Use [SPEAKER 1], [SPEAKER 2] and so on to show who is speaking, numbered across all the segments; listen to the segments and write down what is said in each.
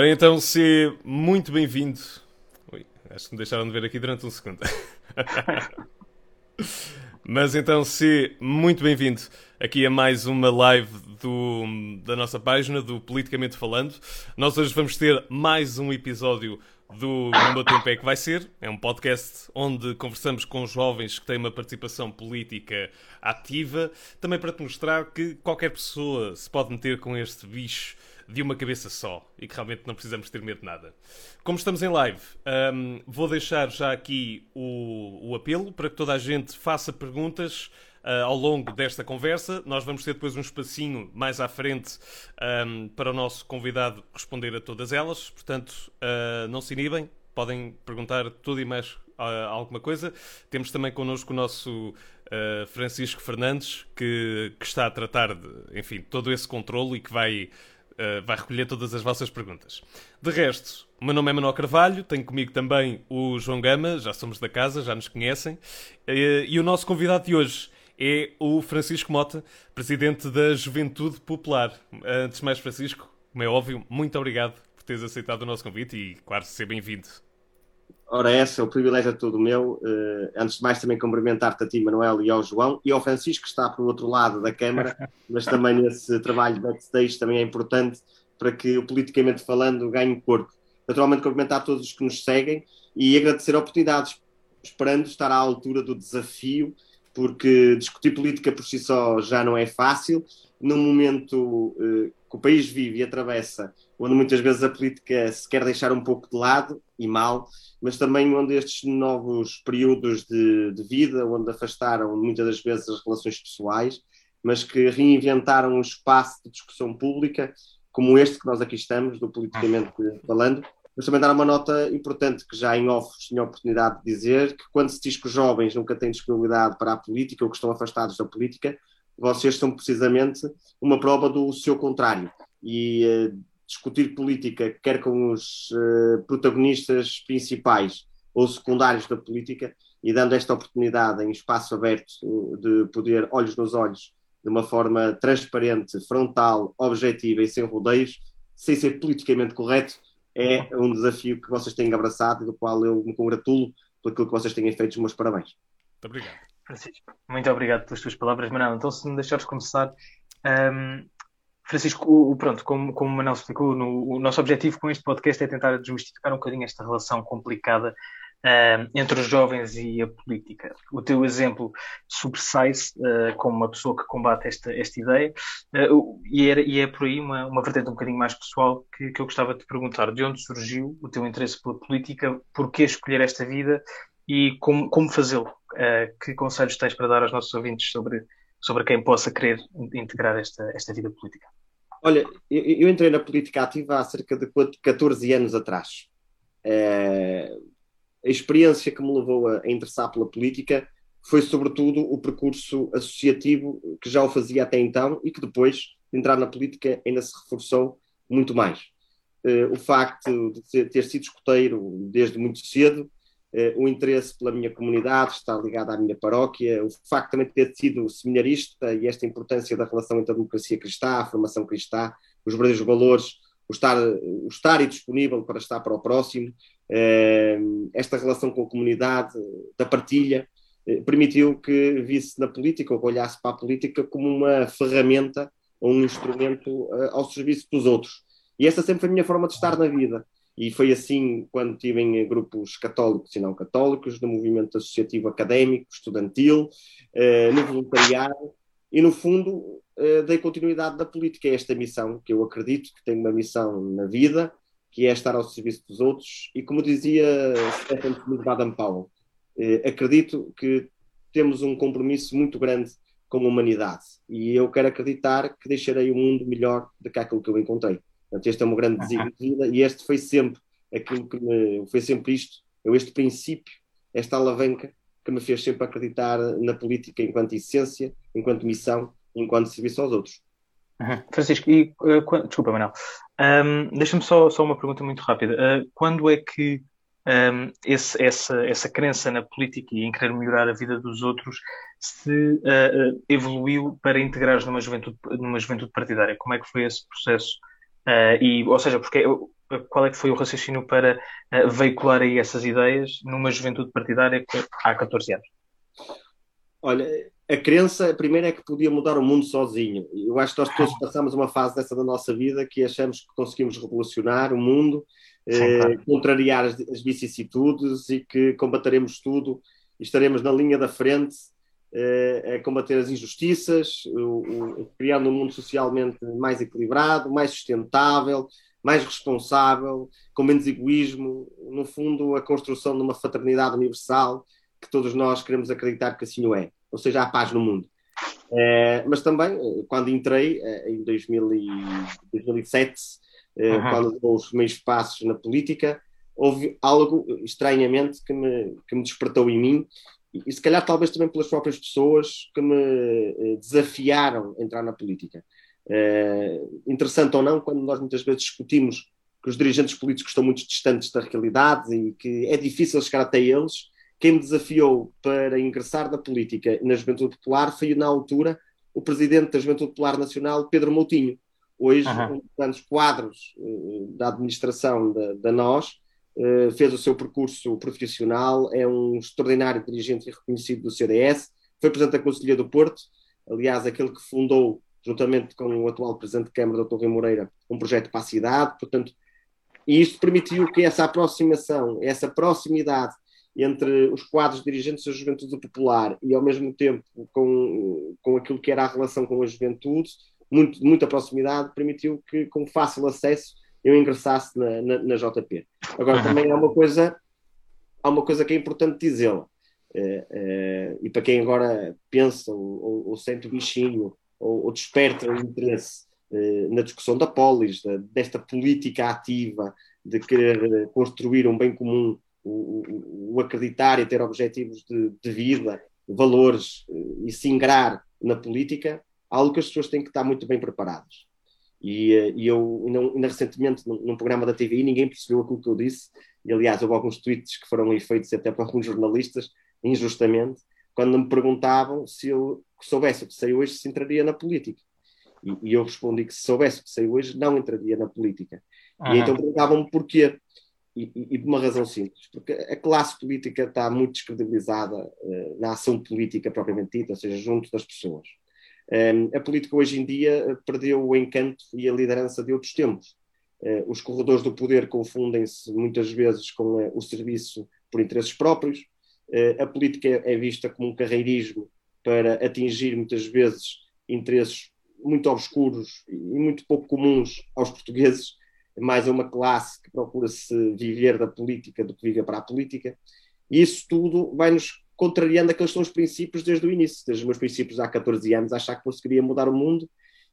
[SPEAKER 1] Ora então, se muito bem-vindo. Acho que me deixaram de ver aqui durante um segundo. Mas então, se muito bem-vindo aqui a mais uma live do, da nossa página, do Politicamente Falando. Nós hoje vamos ter mais um episódio do No Meu Tempo é que vai ser. É um podcast onde conversamos com jovens que têm uma participação política ativa, também para te mostrar que qualquer pessoa se pode meter com este bicho de uma cabeça só e que realmente não precisamos ter medo de nada. Como estamos em live, um, vou deixar já aqui o, o, apelo para que toda a gente faça perguntas uh, ao longo desta conversa. Nós vamos ter depois um espacinho mais à frente um, para o nosso convidado responder a todas elas. Portanto, uh, não se inibem, podem perguntar tudo e mais uh, alguma coisa. Temos também connosco o nosso Uh, Francisco Fernandes, que, que, está a tratar de, enfim, todo esse controle e que vai uh, vai recolher todas as vossas perguntas. De resto, o meu nome é Manuel Carvalho, tenho comigo também o João Gama, já somos da casa, já nos conhecem, uh, e o nosso convidado de hoje é o Francisco Mota, presidente da Juventude Popular. Antes de mais, Francisco, como é óbvio, muito obrigado por teres aceitado o nosso convite e, claro, ser bem-vindo.
[SPEAKER 2] Ora, essa, o privilégio é todo meu. Uh, antes de mais, também cumprimentar-te a ti, Manuel, e ao João, e ao Francisco, que está para o outro lado da Câmara, mas também nesse trabalho de backstage também é importante para que o politicamente falando ganhe corpo. Naturalmente, cumprimentar todos os que nos seguem e agradecer a oportunidade, esperando estar à altura do desafio, porque discutir política por si só já não é fácil. Num momento uh, que o país vive e atravessa, onde muitas vezes a política se quer deixar um pouco de lado, e mal, mas também onde estes novos períodos de, de vida, onde afastaram muitas das vezes as relações pessoais, mas que reinventaram um espaço de discussão pública, como este que nós aqui estamos, do politicamente falando, mas também dar uma nota importante que já em off tinha a oportunidade de dizer, que quando se diz que os jovens nunca têm disponibilidade para a política ou que estão afastados da política, vocês são precisamente uma prova do seu contrário. E eh, discutir política, quer com os uh, protagonistas principais ou secundários da política, e dando esta oportunidade em espaço aberto de poder, olhos nos olhos, de uma forma transparente, frontal, objetiva e sem rodeios, sem ser politicamente correto, é um desafio que vocês têm abraçado e do qual eu me congratulo por aquilo que vocês têm feito. Os meus parabéns.
[SPEAKER 1] Muito obrigado.
[SPEAKER 3] Francisco, muito obrigado pelas tuas palavras, Manuel. Então, se me deixares começar, um, Francisco, o, pronto, como, como o explicou, no, o nosso objetivo com este podcast é tentar desmistificar um bocadinho esta relação complicada uh, entre os jovens e a política. O teu exemplo sobressai-se uh, como uma pessoa que combate esta, esta ideia uh, e, era, e, é por aí uma, uma vertente um bocadinho mais pessoal que, que eu gostava de te perguntar. De onde surgiu o teu interesse pela política? Porquê escolher esta vida? E como, como fazê-lo? que conselhos tens para dar aos nossos ouvintes sobre sobre quem possa querer integrar esta, esta vida política?
[SPEAKER 2] Olha, eu, eu entrei na política ativa há cerca de 14 anos atrás. É, a experiência que me levou a, a interessar pela política foi, sobretudo, o percurso associativo que já o fazia até então e que depois de entrar na política ainda se reforçou muito mais. É, o facto de ter sido escoteiro desde muito cedo eh, o interesse pela minha comunidade, está ligado à minha paróquia, o facto também de ter sido seminarista e esta importância da relação entre a democracia cristã, a formação cristã, os verdadeiros valores, o estar, o estar e disponível para estar para o próximo, eh, esta relação com a comunidade, da partilha, eh, permitiu que visse na política, ou olhasse para a política como uma ferramenta ou um instrumento ao serviço dos outros. E essa sempre foi a minha forma de estar na vida. E foi assim quando estive em grupos católicos e não católicos, no movimento associativo académico, estudantil, eh, no voluntariado, e no fundo eh, dei continuidade da política. A esta missão, que eu acredito que tenho uma missão na vida, que é estar ao serviço dos outros, e como dizia Stephen Smith Baden-Powell, eh, acredito que temos um compromisso muito grande com a humanidade, e eu quero acreditar que deixarei o mundo melhor do que aquilo que eu encontrei. Portanto, este é um grande desígnio de vida e este foi sempre aquilo que me, foi sempre isto, eu este princípio, esta alavanca que me fez sempre acreditar na política enquanto essência, enquanto missão, enquanto serviço aos outros.
[SPEAKER 3] Uhum. Francisco, e, uh, desculpa, Manuel, um, deixa-me só, só uma pergunta muito rápida. Uh, quando é que um, esse, essa, essa crença na política e em querer melhorar a vida dos outros se uh, evoluiu para integrar numa juventude, numa juventude partidária? Como é que foi esse processo Uh, e, ou seja, porque qual é que foi o raciocínio para uh, veicular aí essas ideias numa juventude partidária que há 14 anos?
[SPEAKER 2] Olha, a crença, primeiro, é que podia mudar o mundo sozinho. Eu acho que nós todos passamos uma fase dessa da nossa vida que achamos que conseguimos revolucionar o mundo, Sim, eh, claro. contrariar as, as, vicissitudes e que combateremos tudo e estaremos na linha da frente eh, a combater as injustiças, o, o, criando um mundo socialmente mais equilibrado, mais sustentável, mais responsável, com menos egoísmo, no fundo, a construção de uma fraternidade universal que todos nós queremos acreditar que assim o é, ou seja, a paz no mundo. É, mas também, quando entrei, eh, em 2000 e 2007, uhum. quando deu os meus passos na política, houve algo, estranhamente, que me, que me despertou em mim, e, e se calhar talvez também pelas próprias pessoas que me desafiaram a entrar na política. É, interessante ou não, quando nós muitas vezes discutimos que os dirigentes políticos estão muito distantes da realidade e que é difícil chegar até eles, quem me desafiou para ingressar na política na Juventude Popular foi, na altura, o presidente da Juventude Popular Nacional, Pedro Moutinho. Hoje, uhum. um dos grandes quadros uh, da administração da, da uh, fez o seu percurso profissional, é um extraordinário dirigente e reconhecido do CDS, foi presidente da Conselhia do Porto, aliás, aquele que fundou juntamente com o atual Presidente de Câmara, Dr. Rui Moreira, um projeto para a cidade, portanto, e isto permitiu que essa aproximação, essa proximidade entre os quadros dirigentes da juventude popular e, ao mesmo tempo, com, com aquilo que era a relação com a juventude, muito, muita proximidade, permitiu que, com fácil acesso, eu ingressasse na, na, na JP. Agora, também há uma coisa, há uma coisa que é importante dizê-la, é, é, e para quem agora pensa ou, ou, ou sente o bichinho ou, ou desperta o interesse eh, na discussão da polis, da, desta política ativa de querer eh, construir um bem comum, o, o, o acreditar e ter objetivos de, de vida, valores eh, e se ingrar na política, algo que as pessoas têm que estar muito bem preparadas. E, eh, e eu, ainda, recentemente, num, programa da TVI, ninguém percebeu aquilo que eu disse, e aliás, houve alguns tweets que foram feitos até para alguns jornalistas, injustamente, quando me perguntavam se eu soubesse o que sei hoje, se entraria na política. E, e, eu respondi que se soubesse o que sei hoje, não entraria na política. Uhum. E então perguntavam-me porquê. E, e, e, por uma razão simples, porque a classe política está muito descredibilizada uh, na ação política propriamente dita, ou seja, junto das pessoas. Ehm, a política hoje em dia perdeu o encanto e a liderança de outros tempos. Uh, os corredores do poder confundem-se muitas vezes com uh, o serviço por interesses próprios, eh, a política é vista como um carreirismo para atingir muitas vezes interesses muito obscuros e muito pouco comuns aos portugueses, mais a uma classe que procura se viver da política do que viver para a política. E isso tudo vai nos contrariando aqueles são os princípios desde o início, desde os meus princípios há 14 anos, achar que conseguiria mudar o mundo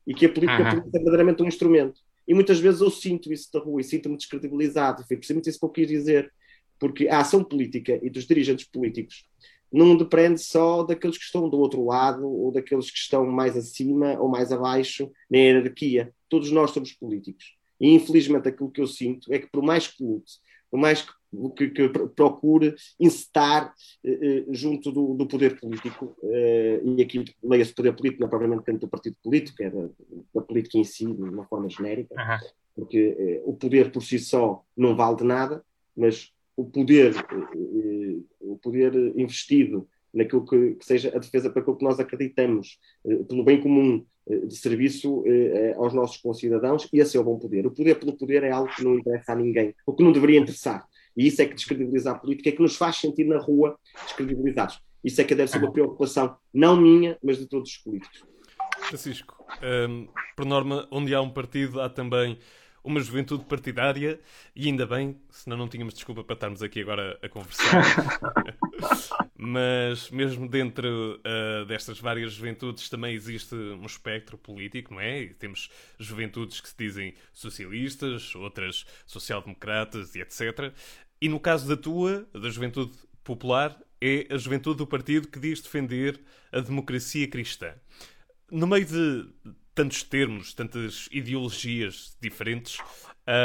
[SPEAKER 2] e que a política uhum. é verdadeiramente um instrumento. E muitas vezes eu sinto isso da rua e sinto-me descredibilizado. Foi precisamente isso que eu quis dizer porque a ação política e dos dirigentes políticos não depende só daqueles que estão do outro lado ou daqueles que estão mais acima ou mais abaixo na hierarquia. Todos nós somos políticos. E infelizmente aquilo que eu sinto é que por mais que lute, por mais que, que, que procure incitar eh, eh, junto do, do, poder político, eh, e aqui leia-se poder político não é propriamente dentro do partido político, é da, da política em si, de uma forma genérica, uhum. porque eh, o poder por si só não vale de nada, mas o poder, eh, o poder investido naquilo que, que, seja a defesa para aquilo que nós acreditamos, eh, pelo bem comum eh, de serviço aos nossos concidadãos, e esse é o bom poder. O poder pelo poder é algo que não interessa a ninguém, o que não deveria interessar. E isso é que descredibiliza a política, é que nos faz sentir na rua descredibilizados. Isso é que deve ser uma preocupação, não minha, mas de todos os políticos.
[SPEAKER 1] Francisco, um, por norma, onde há um partido, há também uma juventude partidária e ainda bem, senão não tínhamos desculpa para estarmos aqui agora a conversar. Mas mesmo dentro uh, destas várias juventudes também existe um espectro político, não é? E temos juventudes que se dizem socialistas, outras social-democratas e etc. E no caso da tua, da juventude popular, é a juventude do partido que diz defender a democracia cristã. No meio de tantos termos, tantas ideologias diferentes,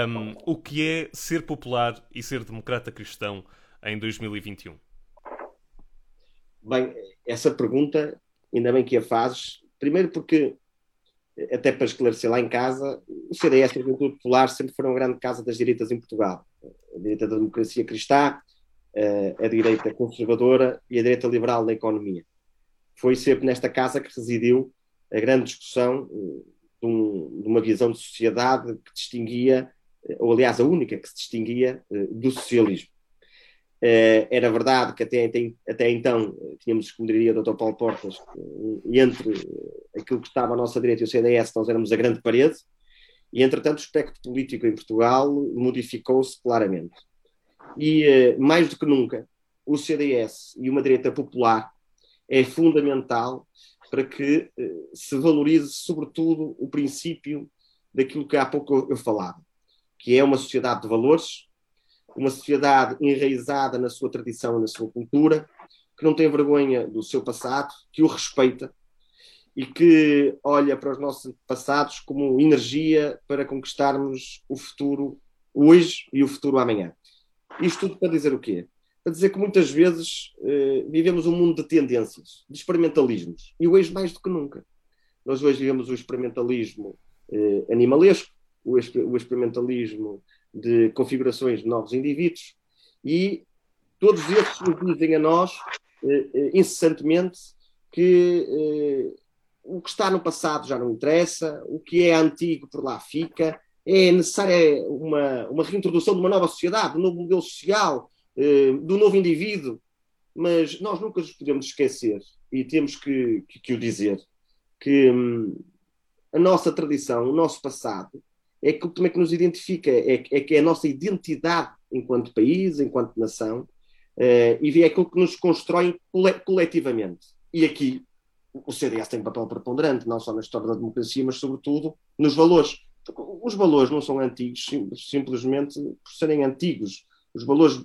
[SPEAKER 1] um, o que é ser popular e ser democrata cristão em 2021?
[SPEAKER 2] Bem, essa pergunta, ainda bem que a fazes, primeiro porque até para esclarecer lá em casa, o CDS e a Juventude Popular sempre foram a grande casa das direitas em Portugal. A direita da democracia cristã, a direita conservadora e a direita liberal da economia. Foi sempre nesta casa que residiu a grande discussão de, um, de uma visão de sociedade que distinguia, ou aliás a única que se distinguia do socialismo. Uh, era verdade que até, até, então tínhamos, como diria o Dr. Paulo Portas, uh, entre aquilo que estava à nossa direita e o CDS, nós éramos a grande parede, e entretanto o espectro político em Portugal modificou-se claramente. E mais do que nunca, o CDS e uma direita popular é fundamental para que se valorize, sobretudo, o princípio daquilo que há pouco eu falava, que é uma sociedade de valores uma sociedade enraizada na sua tradição e na sua cultura, que não tem vergonha do seu passado, que o respeita e que olha para os nossos passados como energia para conquistarmos o futuro hoje e o futuro amanhã. Isto tudo para dizer o quê? Para dizer que muitas vezes eh, vivemos um mundo de tendências, de experimentalismos, e hoje mais do que nunca. Nós hoje vivemos o experimentalismo eh, animalesco, o, o experimentalismo de configurações de novos indivíduos e todos esses nos dizem a nós eh, eh, incessantemente que eh, o que está no passado já não interessa, o que é antigo por lá fica, é necessária uma, uma reintrodução de uma nova sociedade, de um novo modelo social, eh, do novo indivíduo, mas nós nunca nos podemos esquecer e temos que, que, que o dizer que hum, a nossa tradição, o nosso passado, é aquilo também que nos identifica, é, é que é a nossa identidade enquanto país, enquanto nação, uh, e é aquilo que nos constrói coletivamente. E aqui o CDS tem um papel preponderante, não só na história da democracia, mas sobretudo nos valores. Os valores não são antigos simplesmente por serem antigos. Os valores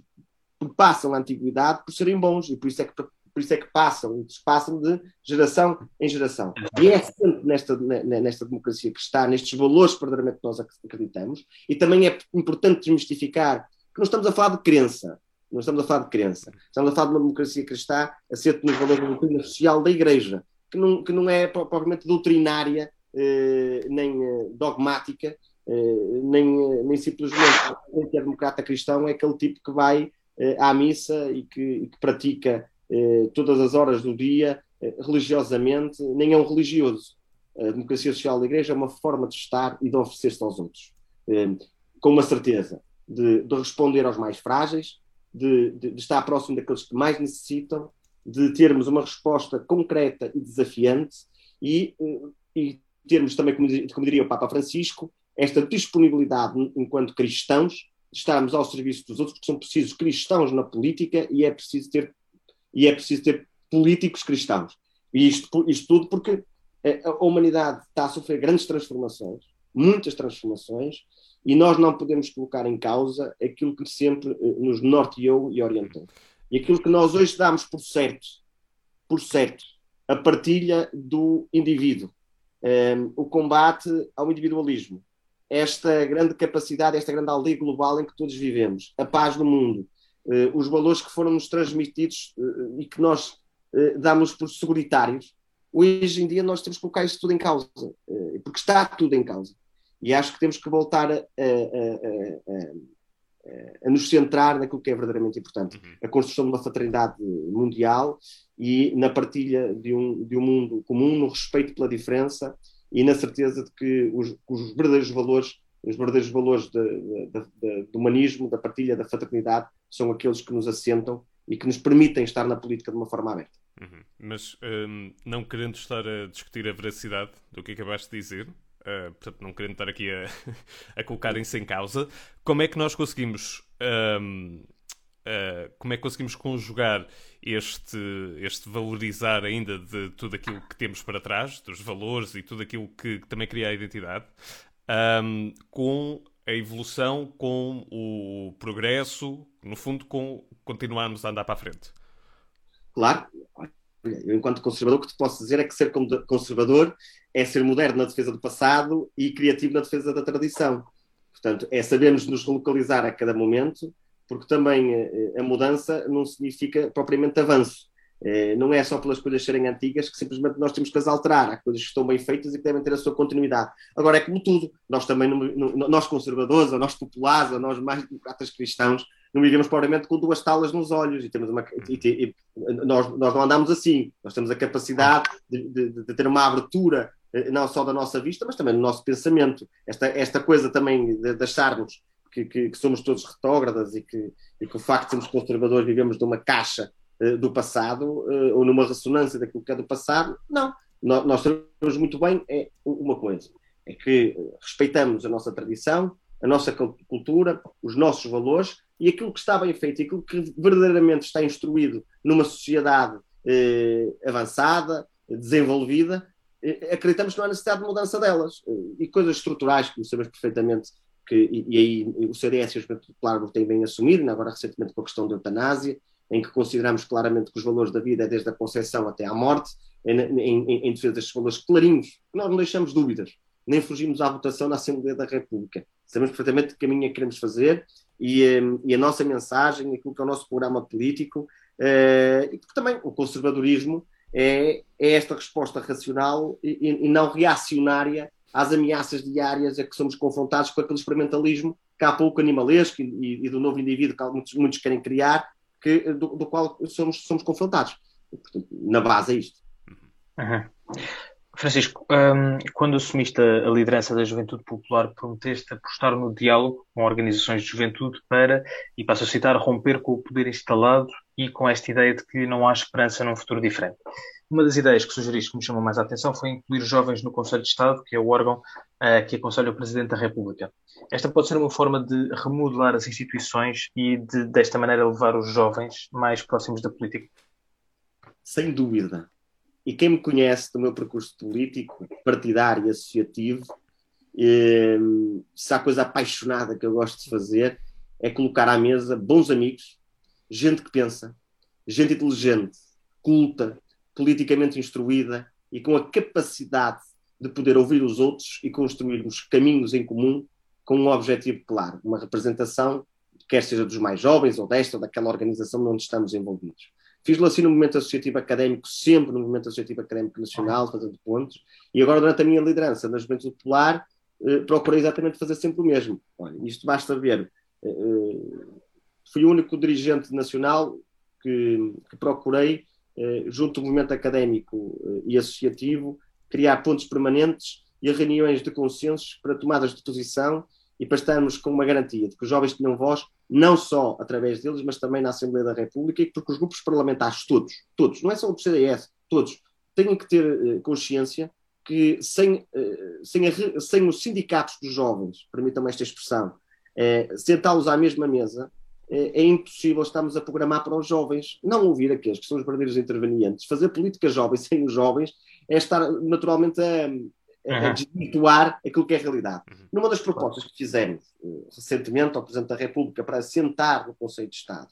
[SPEAKER 2] passam a antiguidade por serem bons, e por isso é que por isso é que passam, passam de geração em geração. E é sempre nesta, nesta democracia que está, nestes valores que verdadeiramente nós acreditamos, e também é importante desmistificar que não estamos a falar de crença, não estamos a falar de crença, estamos a falar de uma democracia cristã assente nos valores da doutrina social da Igreja, que não, que não é propriamente doutrinária, eh, nem eh, dogmática, eh, nem, eh, nem simplesmente o democrata cristão é aquele tipo que vai eh, à missa e que, e que pratica eh, todas as horas do dia, eh, religiosamente, nem é um religioso. A democracia social da Igreja é uma forma de estar e de oferecer-se aos outros, eh, com uma certeza de, de responder aos mais frágeis, de, de, de, estar próximo daqueles que mais necessitam, de termos uma resposta concreta e desafiante e, e termos também, como, como diria o Papa Francisco, esta disponibilidade enquanto cristãos, de estarmos ao serviço dos outros, porque são precisos cristãos na política e é preciso ter e é preciso ter políticos cristãos. E isto, isto tudo porque a humanidade está a sofrer grandes transformações, muitas transformações, e nós não podemos colocar em causa aquilo que sempre eh, nos norteou e orientou. E aquilo que nós hoje damos por certo, por certo, a partilha do indivíduo, um, ehm, o combate ao individualismo, esta grande capacidade, esta grande aldeia global em que todos vivemos, a paz no mundo, os valores que foram-nos transmitidos uh, e que nós uh, damos por seguritários, hoje em dia nós temos que colocar isso tudo em causa, porque está tudo em causa. E acho que temos que voltar a, a, a, a nos centrar naquilo que é verdadeiramente importante. Uhum. A construção de uma fraternidade mundial e na partilha de um, de um mundo comum, no respeito pela diferença e na certeza de que os, os verdadeiros valores os verdadeiros valores de, de, de, do humanismo, da partilha, da fraternidade, são aqueles que nos assentam e que nos permitem estar na política de uma forma aberta.
[SPEAKER 1] Uhum. Mas um, não querendo estar a discutir a veracidade do que acabaste de dizer, uh, portanto, não querendo estar aqui a, a colocarem-se em causa, como é que nós conseguimos. Um, Uh, como é que conseguimos conjugar este, este valorizar ainda de tudo aquilo que temos para trás, dos valores e tudo aquilo que, que também cria a identidade, um, com a evolução, com o progresso, no fundo, com continuarmos a andar para a frente.
[SPEAKER 2] Claro. Eu, enquanto conservador, o que te posso dizer é que ser conservador é ser moderno na defesa do passado e criativo na defesa da tradição. Portanto, é sabermos nos relocalizar a cada momento, porque também eh, a mudança não significa propriamente avanço. Eh, não é só pelas coisas serem antigas que simplesmente nós temos que as alterar. Há coisas que estão bem feitas e que devem ter a sua continuidade. Agora, é como tudo, nós também, nós conservadores, ou nós populares, ou nós mais democratas cristãos, não vivemos provavelmente com duas talas nos olhos e, temos uma, e, e, nós, nós não andamos assim. Nós temos a capacidade de, de, de, ter uma abertura, eh, não só da nossa vista, mas também do nosso pensamento. Esta, esta coisa também de, de acharmos que, que, que, somos todos retógradas e que, e que o facto de sermos conservadores vivemos numa caixa do passado eh, ou numa ressonância daquilo que é do passado. Não. Nós, sabemos muito bem é uma coisa: é que respeitamos a nossa tradição, a nossa cultura, os nossos valores e aquilo que está bem feito aquilo que verdadeiramente está instruído numa sociedade eh, avançada, desenvolvida, eh, acreditamos que não há necessidade de mudança delas. Eh, e coisas estruturais, que sabemos perfeitamente, que, e, e aí o CDS e o Juventude Popular têm bem assumido, agora recentemente com a questão da eutanásia, em que consideramos claramente que os valores da vida é desde a concepção até à morte, em, em, em defesa destes valores clarinhos, nós não deixamos dúvidas, nem fugimos à votação na Assembleia da República. Sabemos perfeitamente que caminho é que queremos fazer e, hum, e, a nossa mensagem, aquilo que é o nosso programa político, uh, e porque também o conservadorismo é, é esta resposta racional e, e, não reacionária às ameaças diárias a que somos confrontados com aquele experimentalismo que há pouco animalesco e, e do novo indivíduo que muitos, muitos querem criar, que, do, do, qual somos, somos confrontados. Portanto, na base é isto.
[SPEAKER 3] Uhum. Francisco, um, quando assumiste a, a, liderança da Juventude Popular, prometeste apostar no diálogo com organizações de juventude para, e passo a citar, romper com o poder instalado e com esta ideia de que não há esperança num futuro diferente. Uma das ideias que sugeriste que me chamou mais a atenção foi incluir jovens no Conselho de Estado, que é o órgão uh, que aconselha o Presidente da República. Esta pode ser uma forma de remodelar as instituições e de, desta maneira, levar os jovens mais próximos da política?
[SPEAKER 2] Sem dúvida. E quem me conhece do meu percurso político, partidário e associativo, eh, se há coisa apaixonada que eu gosto de fazer, é colocar à mesa bons amigos, gente que pensa, gente inteligente, culta, politicamente instruída e com a capacidade de poder ouvir os outros e construirmos caminhos em comum com um objetivo claro, uma representação, quer seja dos mais jovens ou desta ou daquela organização onde estamos envolvidos. Fiz-lo assim no movimento associativo académico, sempre no movimento associativo académico nacional, fazendo pontos, e agora durante a minha liderança na Juventude Popular, eh, procurei exatamente fazer sempre o mesmo. Olha, isto basta ver. Eh, eh, fui o único dirigente nacional que, que procurei, junto ao movimento académico eh, e associativo, criar pontos permanentes e reuniões de consensos para tomadas de posição e para estarmos com uma garantia de que os jovens tinham voz, não só através deles, mas também na Assembleia da República, e porque os grupos parlamentares, todos, todos, não é só o CDS, todos, têm que ter uh, consciência que sem, sem, a, sem os sindicatos dos jovens, permitam-me esta expressão, uh, sentá-los à mesma mesa, é impossível estarmos a programar para os jovens, não ouvir aqueles que são os verdadeiros intervenientes. Fazer política jovem sem os jovens é estar naturalmente a, a desvirtuar aquilo que é a realidade. Uhum. Numa das propostas que fizemos uh, recentemente ao Presidente da República para sentar no Conselho de Estado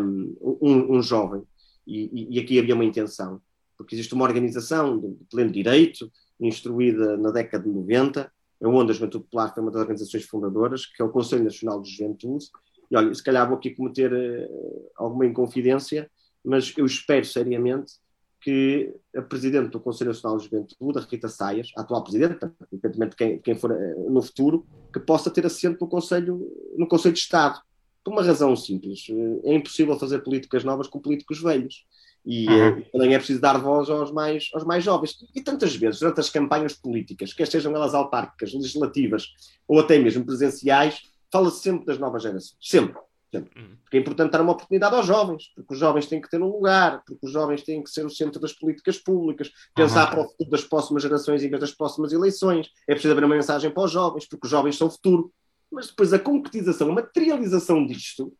[SPEAKER 2] um, um, um jovem, e, e, aqui havia uma intenção, porque existe uma organização de pleno direito, instruída na década de 90, onde a Juventude Popular foi uma das organizações fundadoras, que é o Conselho Nacional de Juventude, e olha, se calhar vou aqui cometer uh, alguma inconfidência, mas eu espero seriamente que a Presidente do Conselho Nacional de Juventude, a Rita Saias, a atual Presidente, evidentemente quem, quem for eh, no futuro, que possa ter assento no Conselho, no Conselho de Estado. Por uma razão simples. Eh, é impossível fazer políticas novas com políticos velhos. E uhum. também é preciso dar voz aos mais, aos mais jovens. E tantas vezes, durante as campanhas políticas, quer sejam elas autárquicas, legislativas ou até mesmo presenciais, fala-se sempre das novas gerações. Sempre. Uhum. Porque é importante dar uma oportunidade aos jovens, porque os jovens têm que ter um lugar, porque os jovens têm que ser o centro das políticas públicas, pensar uhum. para o futuro das próximas gerações em vez das próximas eleições. É preciso haver uma mensagem para os jovens, porque os jovens são o futuro. Mas depois a concretização, a materialização disto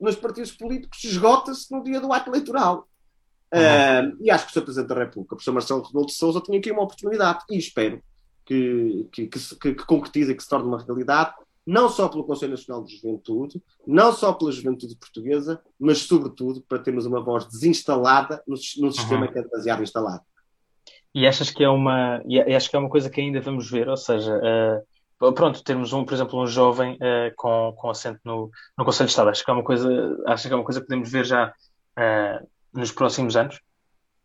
[SPEAKER 2] nos partidos políticos esgota-se no dia do ato eleitoral. Uhum. Uh, e acho que o Sr. Presidente da República, o professor Marcelo Rebelo de Sousa, tinha aqui uma oportunidade e espero que, que, que, que, que concretize e que se torne uma realidade não só pelo Conselho Nacional de Juventude, não só pela juventude portuguesa, mas sobretudo para termos uma voz desinstalada no, no sistema uhum. que é demasiado instalado.
[SPEAKER 3] E achas que é uma, e acho que é uma coisa que ainda vamos ver, ou seja, uh, pronto, termos um, por exemplo, um jovem uh, com, com assento no, no Conselho de Estado, acho que é uma coisa, acho que é uma coisa que podemos ver já uh, nos próximos anos?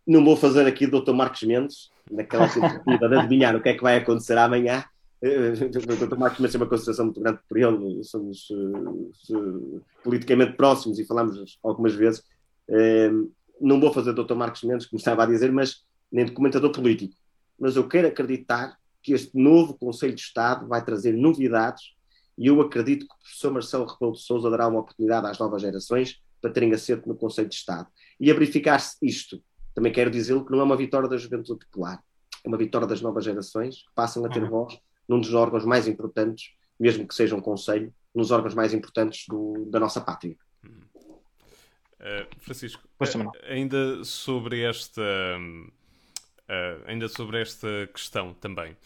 [SPEAKER 2] Não vou fazer aqui do Dr. Marcos Mendes, naquela tentativa de adivinhar o que é que vai acontecer amanhã. Dr. Marcos Mendes tem uma consideração muito grande por ele, somos uh, politicamente próximos e falamos algumas vezes. Uh, não vou fazer Dr. Marcos Mendes, como estava a dizer, mas nem de comentador político. Mas eu quero acreditar que este novo Conselho de Estado vai trazer novidades e eu acredito que o professor Marcelo Rebelo de Sousa dará uma oportunidade às novas gerações para terem assento no Conselho de Estado. E a verificar-se isto, também quero dizê-lo que não é uma vitória da juventude popular, é uma vitória das novas gerações que passam a ter uhum. voz num dos órgãos mais importantes, mesmo que seja um conselho, nos órgãos mais importantes do, da nossa pátria.
[SPEAKER 1] Uh, Francisco, uh, ainda sobre esta uh, ainda sobre esta questão também,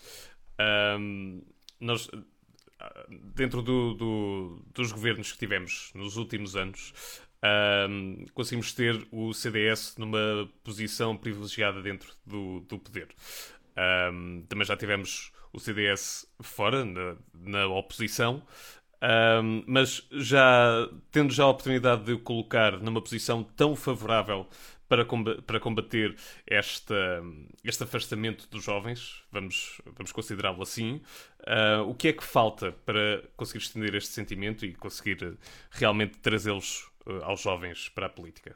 [SPEAKER 1] nós dentro do, do, dos governos que tivemos nos últimos anos, um, conseguimos ter o CDS numa posição privilegiada dentro do, do poder. Um, também já tivemos o CDS fora, na, na oposição, um, mas já tendo já a oportunidade de o colocar numa posição tão favorável para, para combater esta, este afastamento dos jovens, vamos, vamos considerá-lo assim, uh, o que é que falta para conseguir estender este sentimento e conseguir realmente trazê-los uh, aos jovens para a política?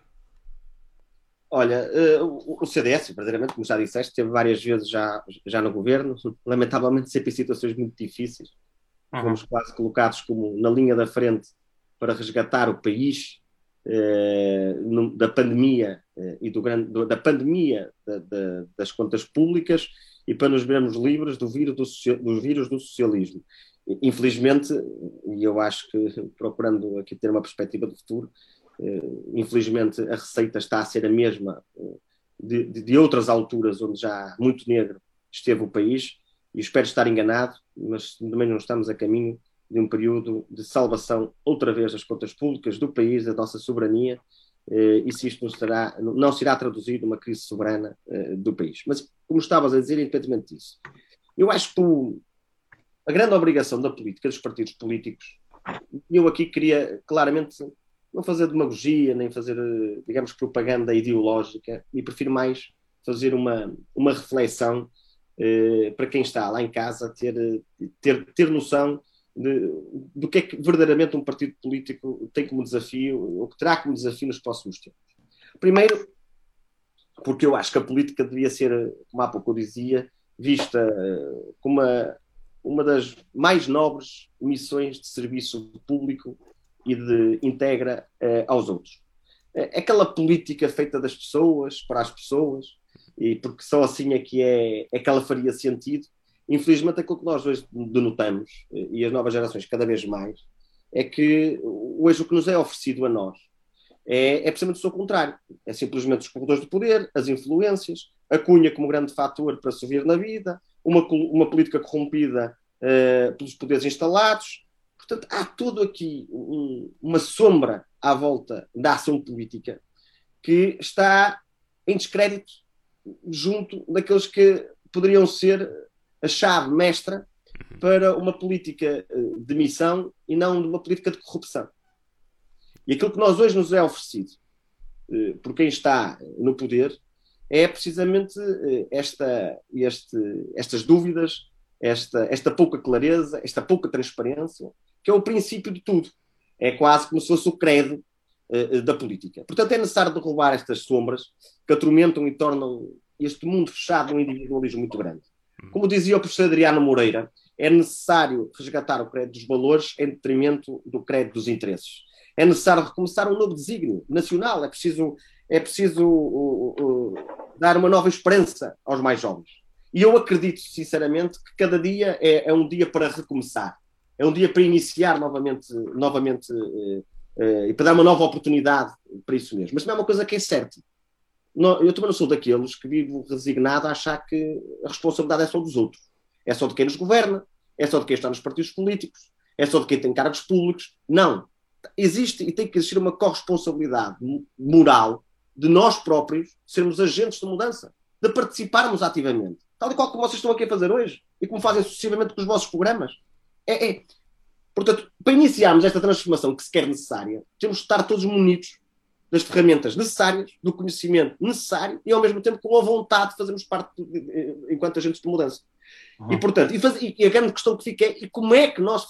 [SPEAKER 2] Olha, uh, o CDS, verdadeiramente, como já disseste, esteve várias vezes já, já no governo, lamentavelmente sempre em situações muito difíceis. Uhum. Fomos quase colocados como na linha da frente para resgatar o país eh, da pandemia eh, e do grande, da pandemia da, da, das contas públicas e para nos vermos livres do vírus do, do vírus do socialismo. Infelizmente, e eu acho que procurando aqui ter uma perspectiva de futuro, eh, infelizmente a receita está a ser a mesma de, de, de outras alturas onde já muito negro esteve o país, e espero estar enganado, mas também não estamos a caminho de um período de salvação, outra vez, das contas públicas do país, da nossa soberania, eh, e se isto não, será, não se irá traduzir numa crise soberana eh, do país. Mas, como estavas a dizer, independentemente disso, eu acho que o, a grande obrigação da política, dos partidos políticos, eu aqui queria claramente não fazer demagogia, nem fazer, digamos, propaganda ideológica, e prefiro mais fazer uma, uma reflexão eh, para quem está lá em casa ter, ter, ter noção de, do que é que verdadeiramente um partido político tem como desafio, ou que terá como desafio nos próximos tempos. Primeiro, porque eu acho que a política devia ser, como há pouco eu dizia, vista eh, como uma, uma das mais nobres missões de serviço público e de integra eh, aos outros. É aquela política feita das pessoas, para as pessoas, e porque só assim é que é, é que ela faria sentido, Infelizmente, aquilo que nós hoje denotamos, e as novas gerações cada vez mais, é que hoje o que nos é oferecido a nós é, é precisamente o seu contrário. É simplesmente os corredores de poder, as influências, a cunha como grande fator para subir na vida, uma, uma política corrompida uh, pelos poderes instalados. Portanto, há tudo aqui um, uma sombra à volta da ação política que está em descrédito junto daqueles que poderiam ser a chave mestra uhum. para uma política eh, de missão e não de uma política de corrupção. E aquilo que nós hoje nos é oferecido eh, por quem está no poder é precisamente eh, esta, este, estas dúvidas, esta, esta pouca clareza, esta pouca transparência, que é o princípio de tudo. É quase como se fosse o credo da política. Portanto, é necessário derrubar estas sombras que atormentam e tornam este mundo fechado um individualismo muito grande. Como dizia o professor Adriano Moreira, é necessário resgatar o crédito dos valores em detrimento do crédito dos interesses. É necessário recomeçar um novo desígnio nacional, é preciso, é preciso uh, uh, dar uma nova esperança aos mais jovens. E eu acredito, sinceramente, que cada dia é, é um dia para recomeçar, é um dia para iniciar novamente, novamente uh, uh e para dar uma nova oportunidade para isso mesmo. Mas não é uma coisa que é certa eu também não sou daqueles que vivo resignado a achar que a responsabilidade é só dos outros. É só de quem nos governa, é só de quem está nos partidos políticos, é só de quem tem cargos públicos. Não. Existe e tem que existir uma corresponsabilidade moral de nós próprios sermos agentes de mudança, de participarmos ativamente. Tal e qual como vocês estão aqui a fazer hoje e como fazem sucessivamente com os vossos programas. É, é. Portanto, para iniciarmos esta transformação que se quer necessária, temos de estar todos munidos das ferramentas necessárias, do conhecimento necessário e ao mesmo tempo com a vontade de fazermos parte de, enquanto agentes de mudança. Uhum. E portanto, e, faz, e, a grande questão que fica é e como é que nós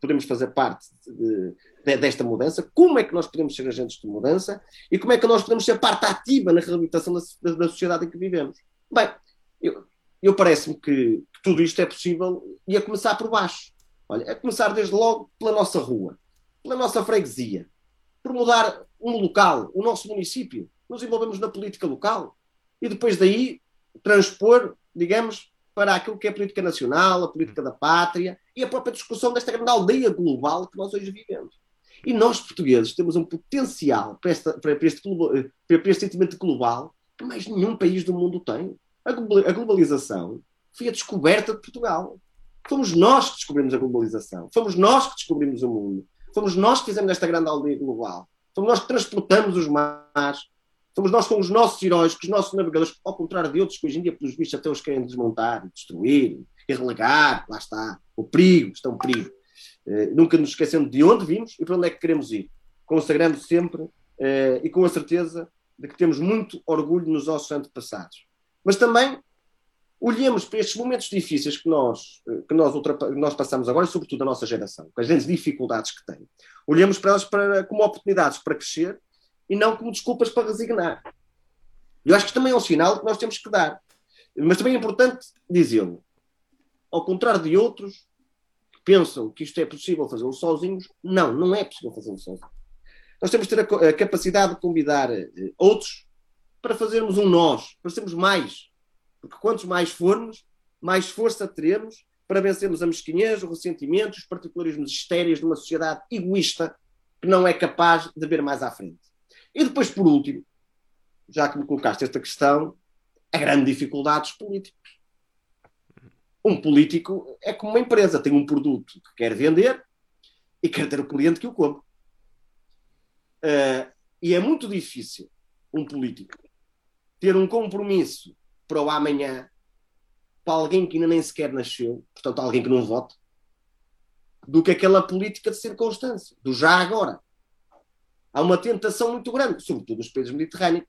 [SPEAKER 2] podemos fazer parte de, de, desta mudança, como é que nós podemos ser agentes de mudança e como é que nós podemos ser parte ativa na reabilitação da, da, da sociedade em que vivemos. Bem, eu, eu parece-me que, que tudo isto é possível e a começar por baixo. Olha, a começar desde logo pela nossa rua, pela nossa freguesia, por mudar um local, o nosso município. Nos envolvemos na política local e depois daí transpor, digamos, para aquilo que é a política nacional, a política da pátria e a própria discussão desta grande aldeia global que nós hoje vivemos. E nós, portugueses, temos um potencial para, esta, para, este, para este sentimento global que mais nenhum país do mundo tem. A globalização foi a descoberta de Portugal. Fomos nós que descobrimos a globalização. Fomos nós que descobrimos o mundo. Fomos nós que fizemos esta grande aldeia global. Fomos nós que transportamos os mares. Fomos nós com os nossos heróis, com os nossos navegadores, ao contrário de outros que hoje em dia, pelos bichos, até os querem desmontar, destruir, e relegar. Lá está. O perigo, está um perigo. Uh, nunca nos esquecendo de onde vimos e para onde é que queremos ir. Consagrando sempre uh, e com a certeza de que temos muito orgulho nos nossos antepassados. Mas também olhemos para estes momentos difíceis que nós, que nós, nós passamos agora, e sobretudo a nossa geração, com as grandes dificuldades que tem. Olhemos para elas para, como oportunidades para crescer e não como desculpas para resignar. Eu acho que também é um sinal que nós temos que dar. Mas também é importante dizê-lo. Ao contrário de outros que pensam que isto é possível fazê-lo sozinhos, não, não é possível fazê-lo sozinhos. Nós temos que ter a, a capacidade de convidar eh, outros para fazermos um nós, para sermos mais, porque quantos mais formos, mais força teremos para vencermos a mesquinhez, o ressentimento, os particularismos estéreis de uma sociedade egoísta que não é capaz de ver mais à frente. E depois, por último, já que me colocaste esta questão, a grande dificuldade dos políticos. Um político é como uma empresa, tem um produto que quer vender e quer ter o cliente que o compra. Uh, e é muito difícil um político ter um compromisso para o amanhã, para alguém que ainda nem sequer nasceu, portanto, alguém que não vota, do que aquela política de circunstância, do já agora. Há uma tentação muito grande, sobretudo nos países mediterrâneos,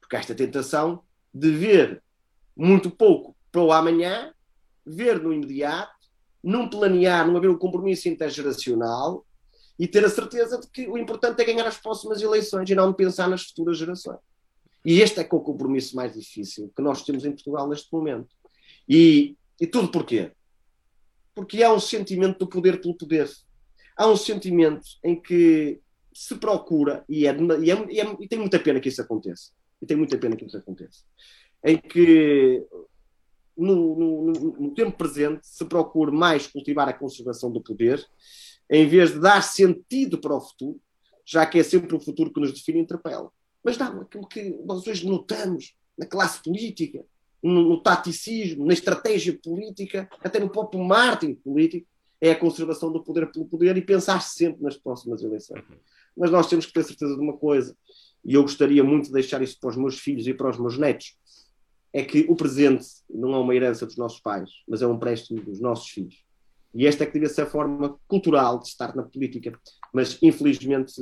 [SPEAKER 2] porque há esta tentação de ver muito pouco para o amanhã, ver no imediato, não planear, não haver um compromisso intergeracional e ter a certeza de que o importante é ganhar as próximas eleições e não pensar nas futuras gerações. E este é que é o compromisso mais difícil que nós temos em Portugal neste momento. E, e tudo porquê? Porque há um sentimento do poder pelo poder. Há um sentimento em que se procura, e, é, e, é, é, e tem muita pena que isso aconteça, e tem muita pena que isso aconteça, em que no, no, no, tempo presente se procura mais cultivar a conservação do poder, em vez de dar sentido para o futuro, já que é sempre o futuro que nos define e interpela mas não, aquilo que nós hoje notamos na classe política, no, no taticismo, na estratégia política, até no próprio marketing político, é a conservação do poder pelo poder e pensar sempre nas próximas eleições. Uhum. Mas nós temos que ter certeza de uma coisa, e eu gostaria muito de deixar isso para os meus filhos e para os meus netos, é que o presente não é uma herança dos nossos pais, mas é um empréstimo dos nossos filhos. E esta é que devia ser a forma cultural de estar na política, mas infelizmente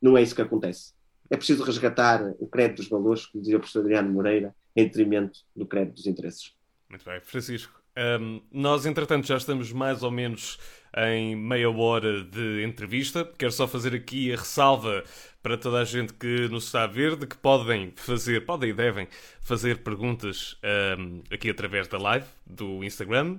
[SPEAKER 2] não é isso que acontece é preciso resgatar o crédito dos valores, como dizia o professor Adriano Moreira, em detrimento do crédito dos interesses.
[SPEAKER 1] Muito bem, Francisco. Um, nós, entretanto, já estamos mais ou menos em meia hora de entrevista. Quero só fazer aqui a ressalva para toda a gente que nos está a ver de que podem fazer, podem e devem fazer perguntas um, aqui através da live do Instagram.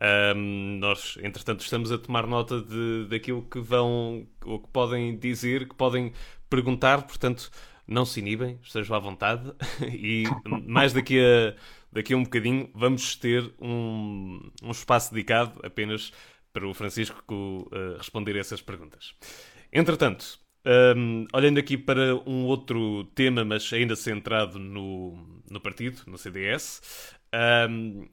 [SPEAKER 1] Um, nós, entretanto, estamos a tomar nota de, daquilo que vão, ou que podem dizer, que podem perguntar, portanto, não se inibem, estejam à vontade. E mais daqui a, daqui a um bocadinho vamos ter um, um espaço dedicado apenas para o Francisco uh, responder a essas perguntas. Entretanto, um, olhando aqui para um outro tema, mas ainda centrado no, no partido, no CDS, um,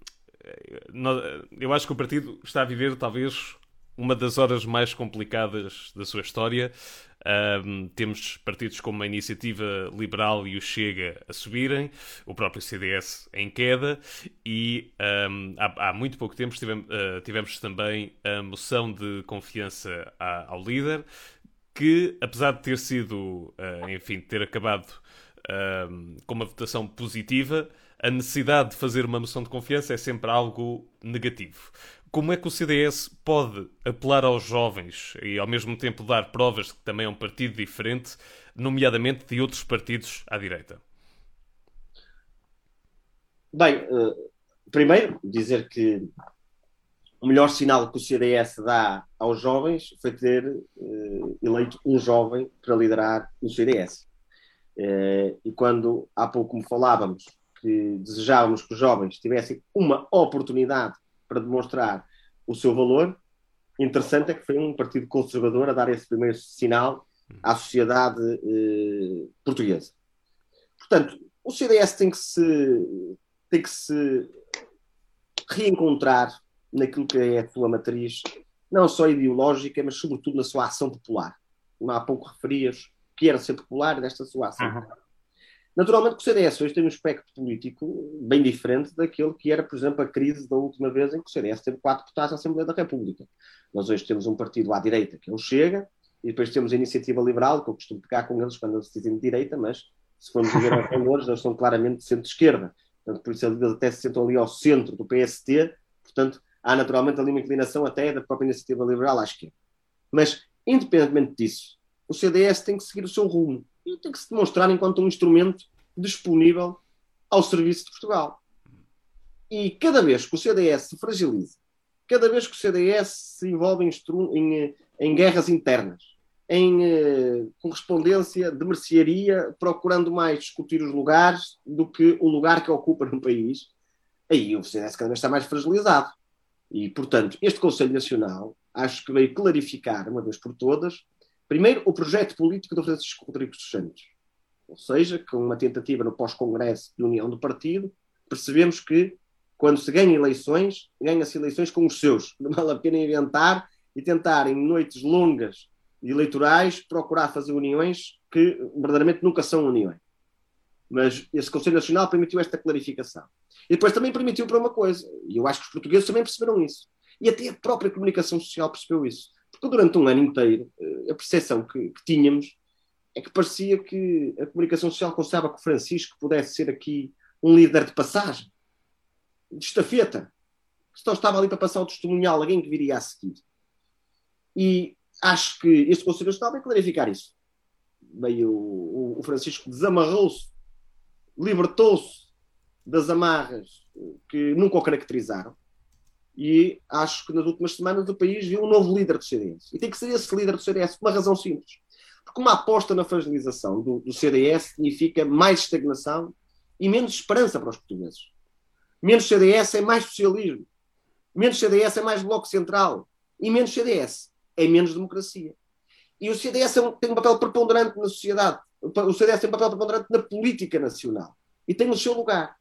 [SPEAKER 1] eu acho que o partido está a viver talvez uma das horas mais complicadas da sua história. Um, temos partidos como a Iniciativa Liberal e o Chega a subirem, o próprio CDS em queda, e um, há, há, muito pouco tempo tivemos, uh, tivemos, também a moção de confiança ao líder. que, apesar de ter sido, uh, enfim, ter acabado uh, com uma votação positiva, a necessidade de fazer uma moção de confiança é sempre algo negativo. Como é que o CDS pode apelar aos jovens e ao mesmo tempo dar provas de que também é um partido diferente, nomeadamente de outros partidos à direita?
[SPEAKER 2] Bem, uh, primeiro dizer que o melhor sinal que o CDS dá aos jovens foi ter uh, eleito um jovem para liderar o CDS. Eh, e quando há pouco me falávamos que desejávamos que os jovens tivessem uma oportunidade para demonstrar o seu valor, interessante é que foi um partido conservador a dar esse primeiro sinal à sociedade uh, portuguesa. Portanto, o CDS tem que se, tem que se reencontrar naquilo que é a sua matriz, não só ideológica, mas sobretudo na sua ação popular. Há pouco referias que era ser popular desta sua ação. Uhum. Naturalmente que o CDS hoje tem um espectro político bem diferente daquele que era, por exemplo, a crise da última vez em que o CDS teve quatro deputados na Assembleia da República. Nós hoje temos um partido à direita, que é o Chega, e depois temos a Iniciativa Liberal, que eu costumo pegar com eles quando eles dizem de direita, mas se formos ver os valores, eles são claramente de centro-esquerda. Portanto, por isso eles até se sentam ali ao centro do PST, portanto, há naturalmente ali uma inclinação até da própria iniciativa liberal à esquerda. Mas, independentemente disso, o CDS tem que seguir o seu rumo e tem que se demonstrar enquanto um instrumento disponível ao serviço de Portugal. E cada vez que o CDS se fragiliza, cada vez que o CDS se envolve em, em, em guerras internas, em eh, correspondência de mercearia, procurando mais discutir os lugares do que o lugar que ocupa no país, aí o CDS cada vez está mais fragilizado. E, portanto, este Conselho Nacional acho que veio clarificar, uma vez por todas, primeiro, o projeto político do Francisco Rodrigues dos Santos. Ou seja, com uma tentativa no pós-congresso de união do partido, percebemos que, quando se ganha eleições, ganha-se eleições com os seus. Não vale a pena inventar e tentar, em noites longas eleitorais, procurar fazer uniões que verdadeiramente nunca são uniões. Mas esse Conselho Nacional permitiu esta clarificação. E depois também permitiu para uma coisa, e eu acho que os portugueses também perceberam isso, e até a própria comunicação social percebeu isso. Porque durante um ano inteiro, eh, a percepção que, que tínhamos é que parecia que a comunicação social considerava que o Francisco pudesse ser aqui um líder de passagem, de estafeta, que só estava ali para passar o testemunhal, alguém que viria a seguir. E acho que este Conselho Nacional vai clarificar isso. Meio o, o Francisco desamarrou-se, libertou-se das amarras que nunca o caracterizaram. E acho que nas últimas semanas o país viu um novo líder do CDS. E tem que ser esse líder do CDS por uma razão simples. Porque uma aposta na fragilização do, do CDS significa mais estagnação e menos esperança para os portugueses. Menos CDS é mais socialismo. Menos CDS é mais bloco central. E menos CDS é menos democracia. E o CDS é tem um papel preponderante na sociedade. O CDS tem um papel preponderante na política nacional. E tem o seu lugar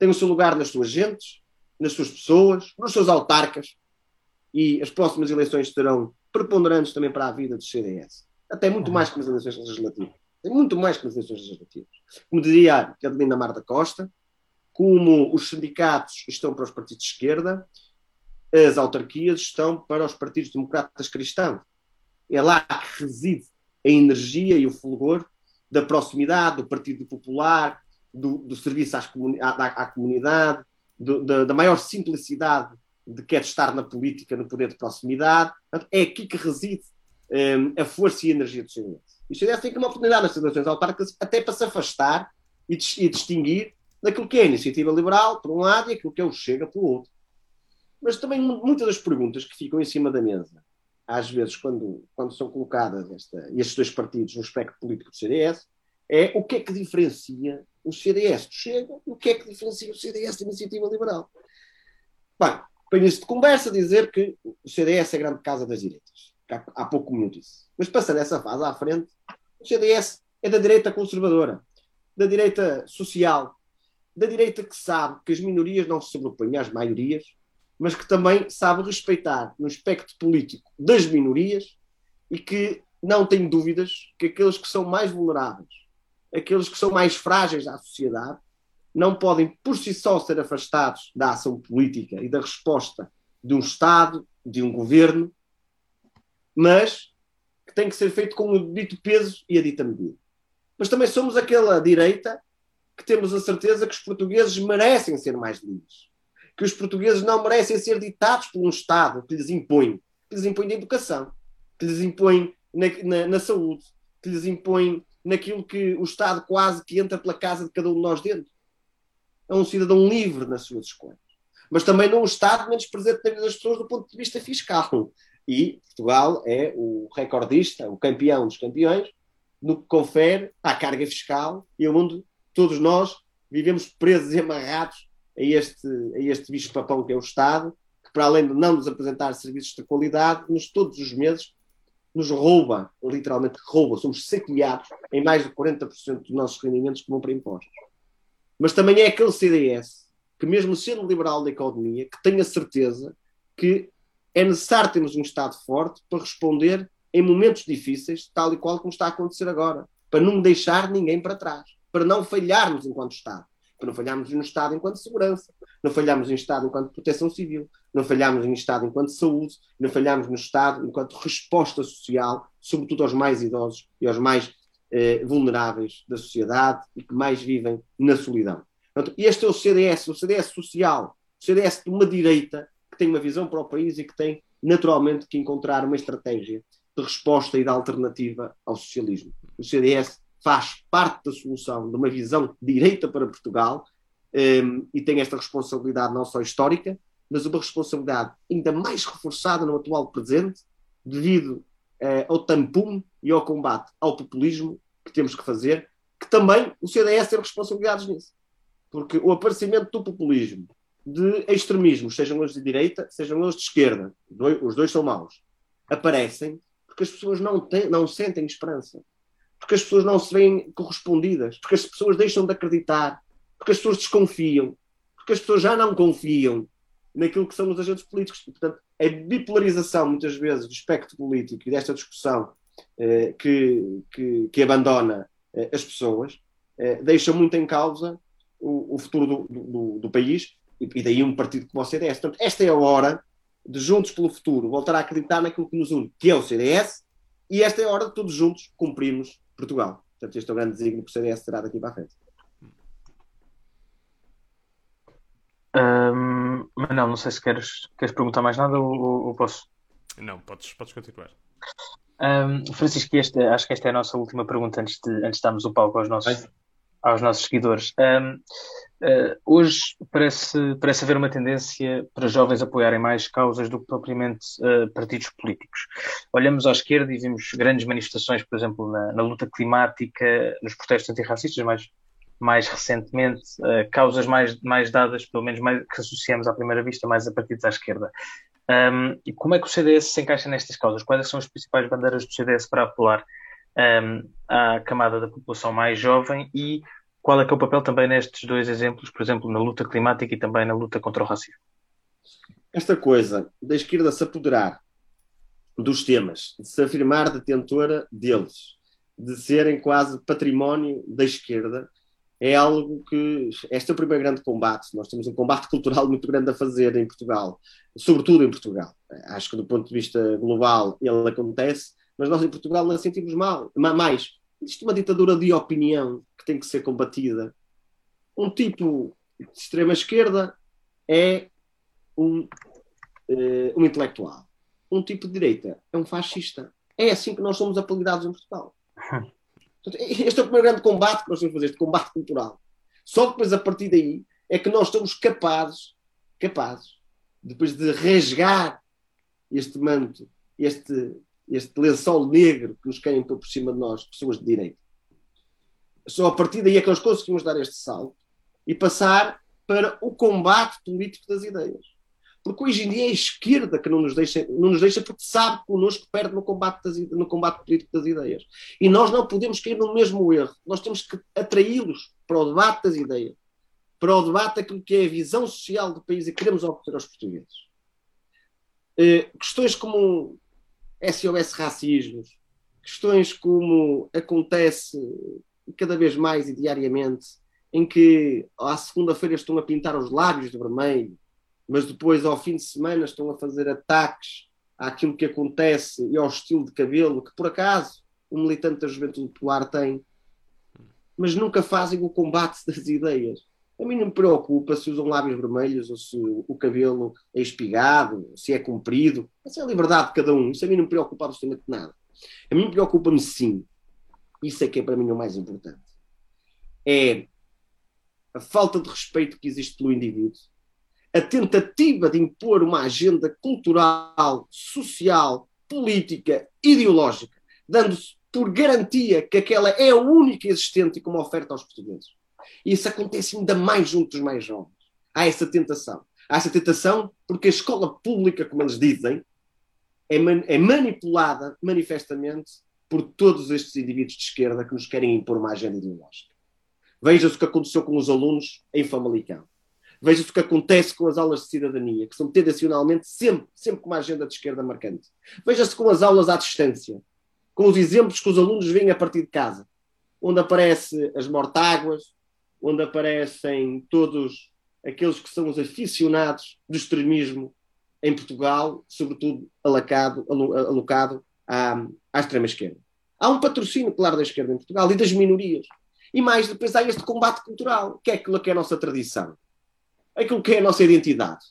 [SPEAKER 2] tem o seu lugar nas suas gentes, nas suas pessoas, nos seus autarcas. E as próximas eleições serão preponderantes também para a vida do CDS. Até muito mais que nas eleições legislativas. Muito mais que nas eleições legislativas. Como dizia a Adelina Mar da Costa, como os sindicatos estão para os partidos de esquerda, as autarquias estão para os partidos democratas cristãos. É lá que reside a energia e o fulgor da proximidade do Partido Popular, do, do serviço à, à, comunidade, do, da, da, maior simplicidade de quer estar na política, no poder de proximidade. É aqui que reside um, a força e a energia do CDS. E o CDS tem que uma oportunidade nas eleições autárquicas até para se afastar e, e distinguir daquilo que é a iniciativa liberal, por um lado, e aquilo que é o Chega, pelo outro. Mas também muitas das perguntas que ficam em cima da mesa, às vezes, quando, quando são colocadas esta, estes dois partidos no espectro político do CDS, é o que é que diferencia o CDS Chega o que é que diferencia o CDS da Iniciativa Liberal. Bem, para início de conversa, dizer que o CDS é a grande casa das direitas. Há, há pouco me disse. Mas passando essa fase à frente, o CDS é da direita conservadora, da direita social, da direita que sabe que as minorias não se sobrepõem às maiorias, mas que também sabe respeitar no espectro político das minorias e que não tem dúvidas que aqueles que são mais vulneráveis aqueles que são mais frágeis à sociedade não podem por si só ser afastados da ação política e da resposta de um Estado, de um governo, mas que tem que ser feito com o dito peso e a dita medida. Mas também somos aquela direita que temos a certeza que os portugueses merecem ser mais livres. Que os portugueses não merecem ser ditados por um Estado que lhes impõe. Que lhes impõe na educação, que lhes impõe na, na, na saúde, que lhes impõe naquilo que o Estado quase que entra pela casa de cada um de nós dentro. É um cidadão livre nas suas escolhas. Mas também não um Estado menos presente na vida das pessoas do ponto de vista fiscal. E Portugal é o recordista, o campeão dos campeões, no que confere à carga fiscal e ao mundo todos nós vivemos presos e amarrados a este, a este bicho-papão que é o Estado, que para além de não nos apresentar serviços de qualidade, nos todos os meses nos rouba, literalmente rouba, somos saqueados em mais de 40% dos nossos rendimentos que vão para impostos. Mas também é aquele CDS que, mesmo sendo liberal da economia, que tem a certeza que é necessário termos um Estado forte para responder em momentos difíceis, tal e qual como está a acontecer agora, para não deixar ninguém para trás para não falharmos enquanto Estado. Não falharmos no Estado enquanto segurança, não falharmos no Estado enquanto proteção civil, não falharmos no Estado enquanto saúde, não falharmos no Estado enquanto resposta social, sobretudo aos mais idosos e aos mais eh, vulneráveis da sociedade e que mais vivem na solidão. Portanto, este é o CDS, o CDS social, o CDS de uma direita que tem uma visão para o país e que tem naturalmente que encontrar uma estratégia de resposta e de alternativa ao socialismo. O CDS faz parte da solução de uma visão direita para Portugal um, e tem esta responsabilidade não só histórica, mas uma responsabilidade ainda mais reforçada no atual presente, devido uh, ao tampum e ao combate ao populismo que temos que fazer, que também o CDS tem responsabilidades nisso. Porque o aparecimento do populismo, de extremismos, sejam eles de direita, sejam eles de esquerda, os dois são maus, aparecem porque as pessoas não, têm, não sentem esperança porque as pessoas não se veem correspondidas, porque as pessoas deixam de acreditar, porque as pessoas desconfiam, porque as pessoas já não confiam naquilo que são os agentes políticos. E, portanto, a bipolarização, muitas vezes, do espectro político e desta discussão eh, que, que, que, abandona eh, as pessoas, eh, deixa muito em causa o, o futuro do, do, do, país e, e, daí um partido como o CDS. Portanto, esta é a hora de, juntos pelo futuro, voltar a acreditar naquilo que nos une, que é o CDS, e esta é a hora de todos juntos cumprirmos Portugal. Portanto, este é o grande desígnio que o CDS terá daqui para a frente.
[SPEAKER 3] Um, mas não, não sei se queres, queres perguntar mais nada ou, ou posso?
[SPEAKER 1] Não, podes, podes continuar.
[SPEAKER 3] Um, Francisco, este, acho que esta é a nossa última pergunta antes de, antes de darmos o palco aos nossos, aos nossos seguidores. Um, Uh, hoje parece, parece haver uma tendência para jovens apoiarem mais causas do que propriamente uh, partidos políticos. Olhamos à esquerda e vimos grandes manifestações, por exemplo, na, na luta climática, nos protestos antirracistas, mais, mais recentemente, uh, causas mais, mais dadas, pelo menos mais, que associamos à primeira vista, mais a partidos à esquerda. Um, e como é que o CDS se encaixa nestas causas? Quais são as principais bandeiras do CDS para apelar um, à camada da população mais jovem e qual é que é o papel também nestes dois exemplos, por exemplo, na luta climática e também na luta contra o racismo?
[SPEAKER 2] Esta coisa da esquerda se apoderar dos temas, de se afirmar detentora deles, de serem quase património da esquerda, é algo que. Este é o primeiro grande combate. Nós temos um combate cultural muito grande a fazer em Portugal, sobretudo em Portugal. Acho que do ponto de vista global ele acontece, mas nós em Portugal não sentimos mal, mais. Existe uma ditadura de opinião que tem que ser combatida. Um tipo de extrema esquerda é um, uh, um intelectual. Um tipo de direita é um fascista. É assim que nós somos apelidados em Portugal. Este é o primeiro grande combate que nós temos que fazer, este combate cultural. Só depois, a partir daí, é que nós estamos capazes, capazes, depois de rasgar este manto, este, este lençol negro que nos caem por cima de nós, pessoas de direito. Só a partir daí é que nós conseguimos dar este salto e passar para o combate político das ideias. Porque hoje em dia é a esquerda que não nos deixa, não nos deixa porque sabe que connosco perde no combate, das, no combate político das ideias. E nós não podemos cair no mesmo erro. Nós temos que atraí-los para o debate das ideias, para o debate daquilo que é a visão social do país e que queremos oferecer aos portugueses. Eh, questões como SOS racismos, questões como acontece cada vez mais e diariamente, em que à segunda-feira estão a pintar os lábios de vermelho, mas depois ao fim de semana estão a fazer ataques àquilo que acontece e ao estilo de cabelo que, por acaso, o militante da Juventude Popular tem, mas nunca fazem o combate das ideias. A mim não me preocupa se usam lábios vermelhos ou se o cabelo é espigado, se é comprido. Essa é a liberdade de cada um. Isso a mim não me preocupa absolutamente nada. A mim preocupa-me sim. Isso é que é para mim o mais importante. É a falta de respeito que existe pelo indivíduo, a tentativa de impor uma agenda cultural, social, política, ideológica, dando-se por garantia que aquela é a única existente como oferta aos portugueses. E isso acontece ainda mais junto dos mais jovens. Há essa tentação. Há essa tentação porque a escola pública, como eles dizem, é, man é manipulada manifestamente por todos estes indivíduos de esquerda que nos querem impor uma agenda ideológica. Veja-se o que aconteceu com os alunos em Famalicão. Veja-se o que acontece com as aulas de cidadania, que são tendencionalmente sempre, sempre com uma agenda de esquerda marcante. Veja-se com as aulas à distância, com os exemplos que os alunos veem a partir de casa, onde aparecem as mortáguas, onde aparecem todos aqueles que são os aficionados do extremismo em Portugal, sobretudo alocado, alocado à, à extrema-esquerda. Há um patrocínio, claro, da esquerda em Portugal e das minorias. E mais, depois há este combate cultural, que é aquilo que é a nossa tradição, aquilo que é a nossa identidade.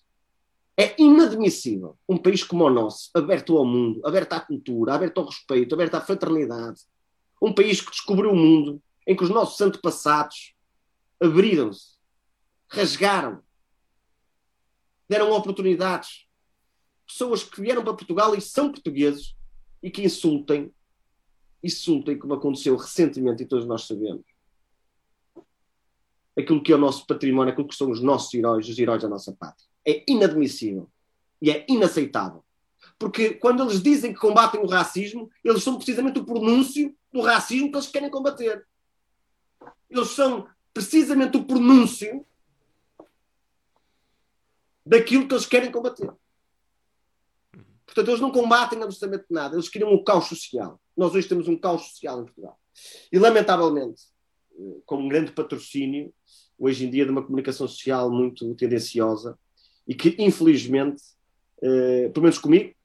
[SPEAKER 2] É inadmissível um país como o nosso, aberto ao mundo, aberto à cultura, aberto ao respeito, aberto à fraternidade, um país que descobriu o mundo, em que os nossos antepassados abriram-se, rasgaram, deram oportunidades. Pessoas que vieram para Portugal e são portugueses e que insultem, insultem como aconteceu recentemente e todos nós sabemos. Aquilo que é o nosso património, aquilo que são os nossos heróis, os heróis da nossa pátria é inadmissível e é inaceitável. Porque quando eles dizem que combatem o racismo, eles são precisamente o pronúncio do racismo que eles querem combater. Eles são precisamente o pronúncio daquilo que eles querem combater. Portanto, eles não combatem absolutamente nada, eles criam um caos social. Nós hoje temos um caos social em Portugal. E, lamentavelmente, com um grande patrocínio, hoje em dia, de uma comunicação social muito tendenciosa, e que, infelizmente, uh, pelo menos comigo,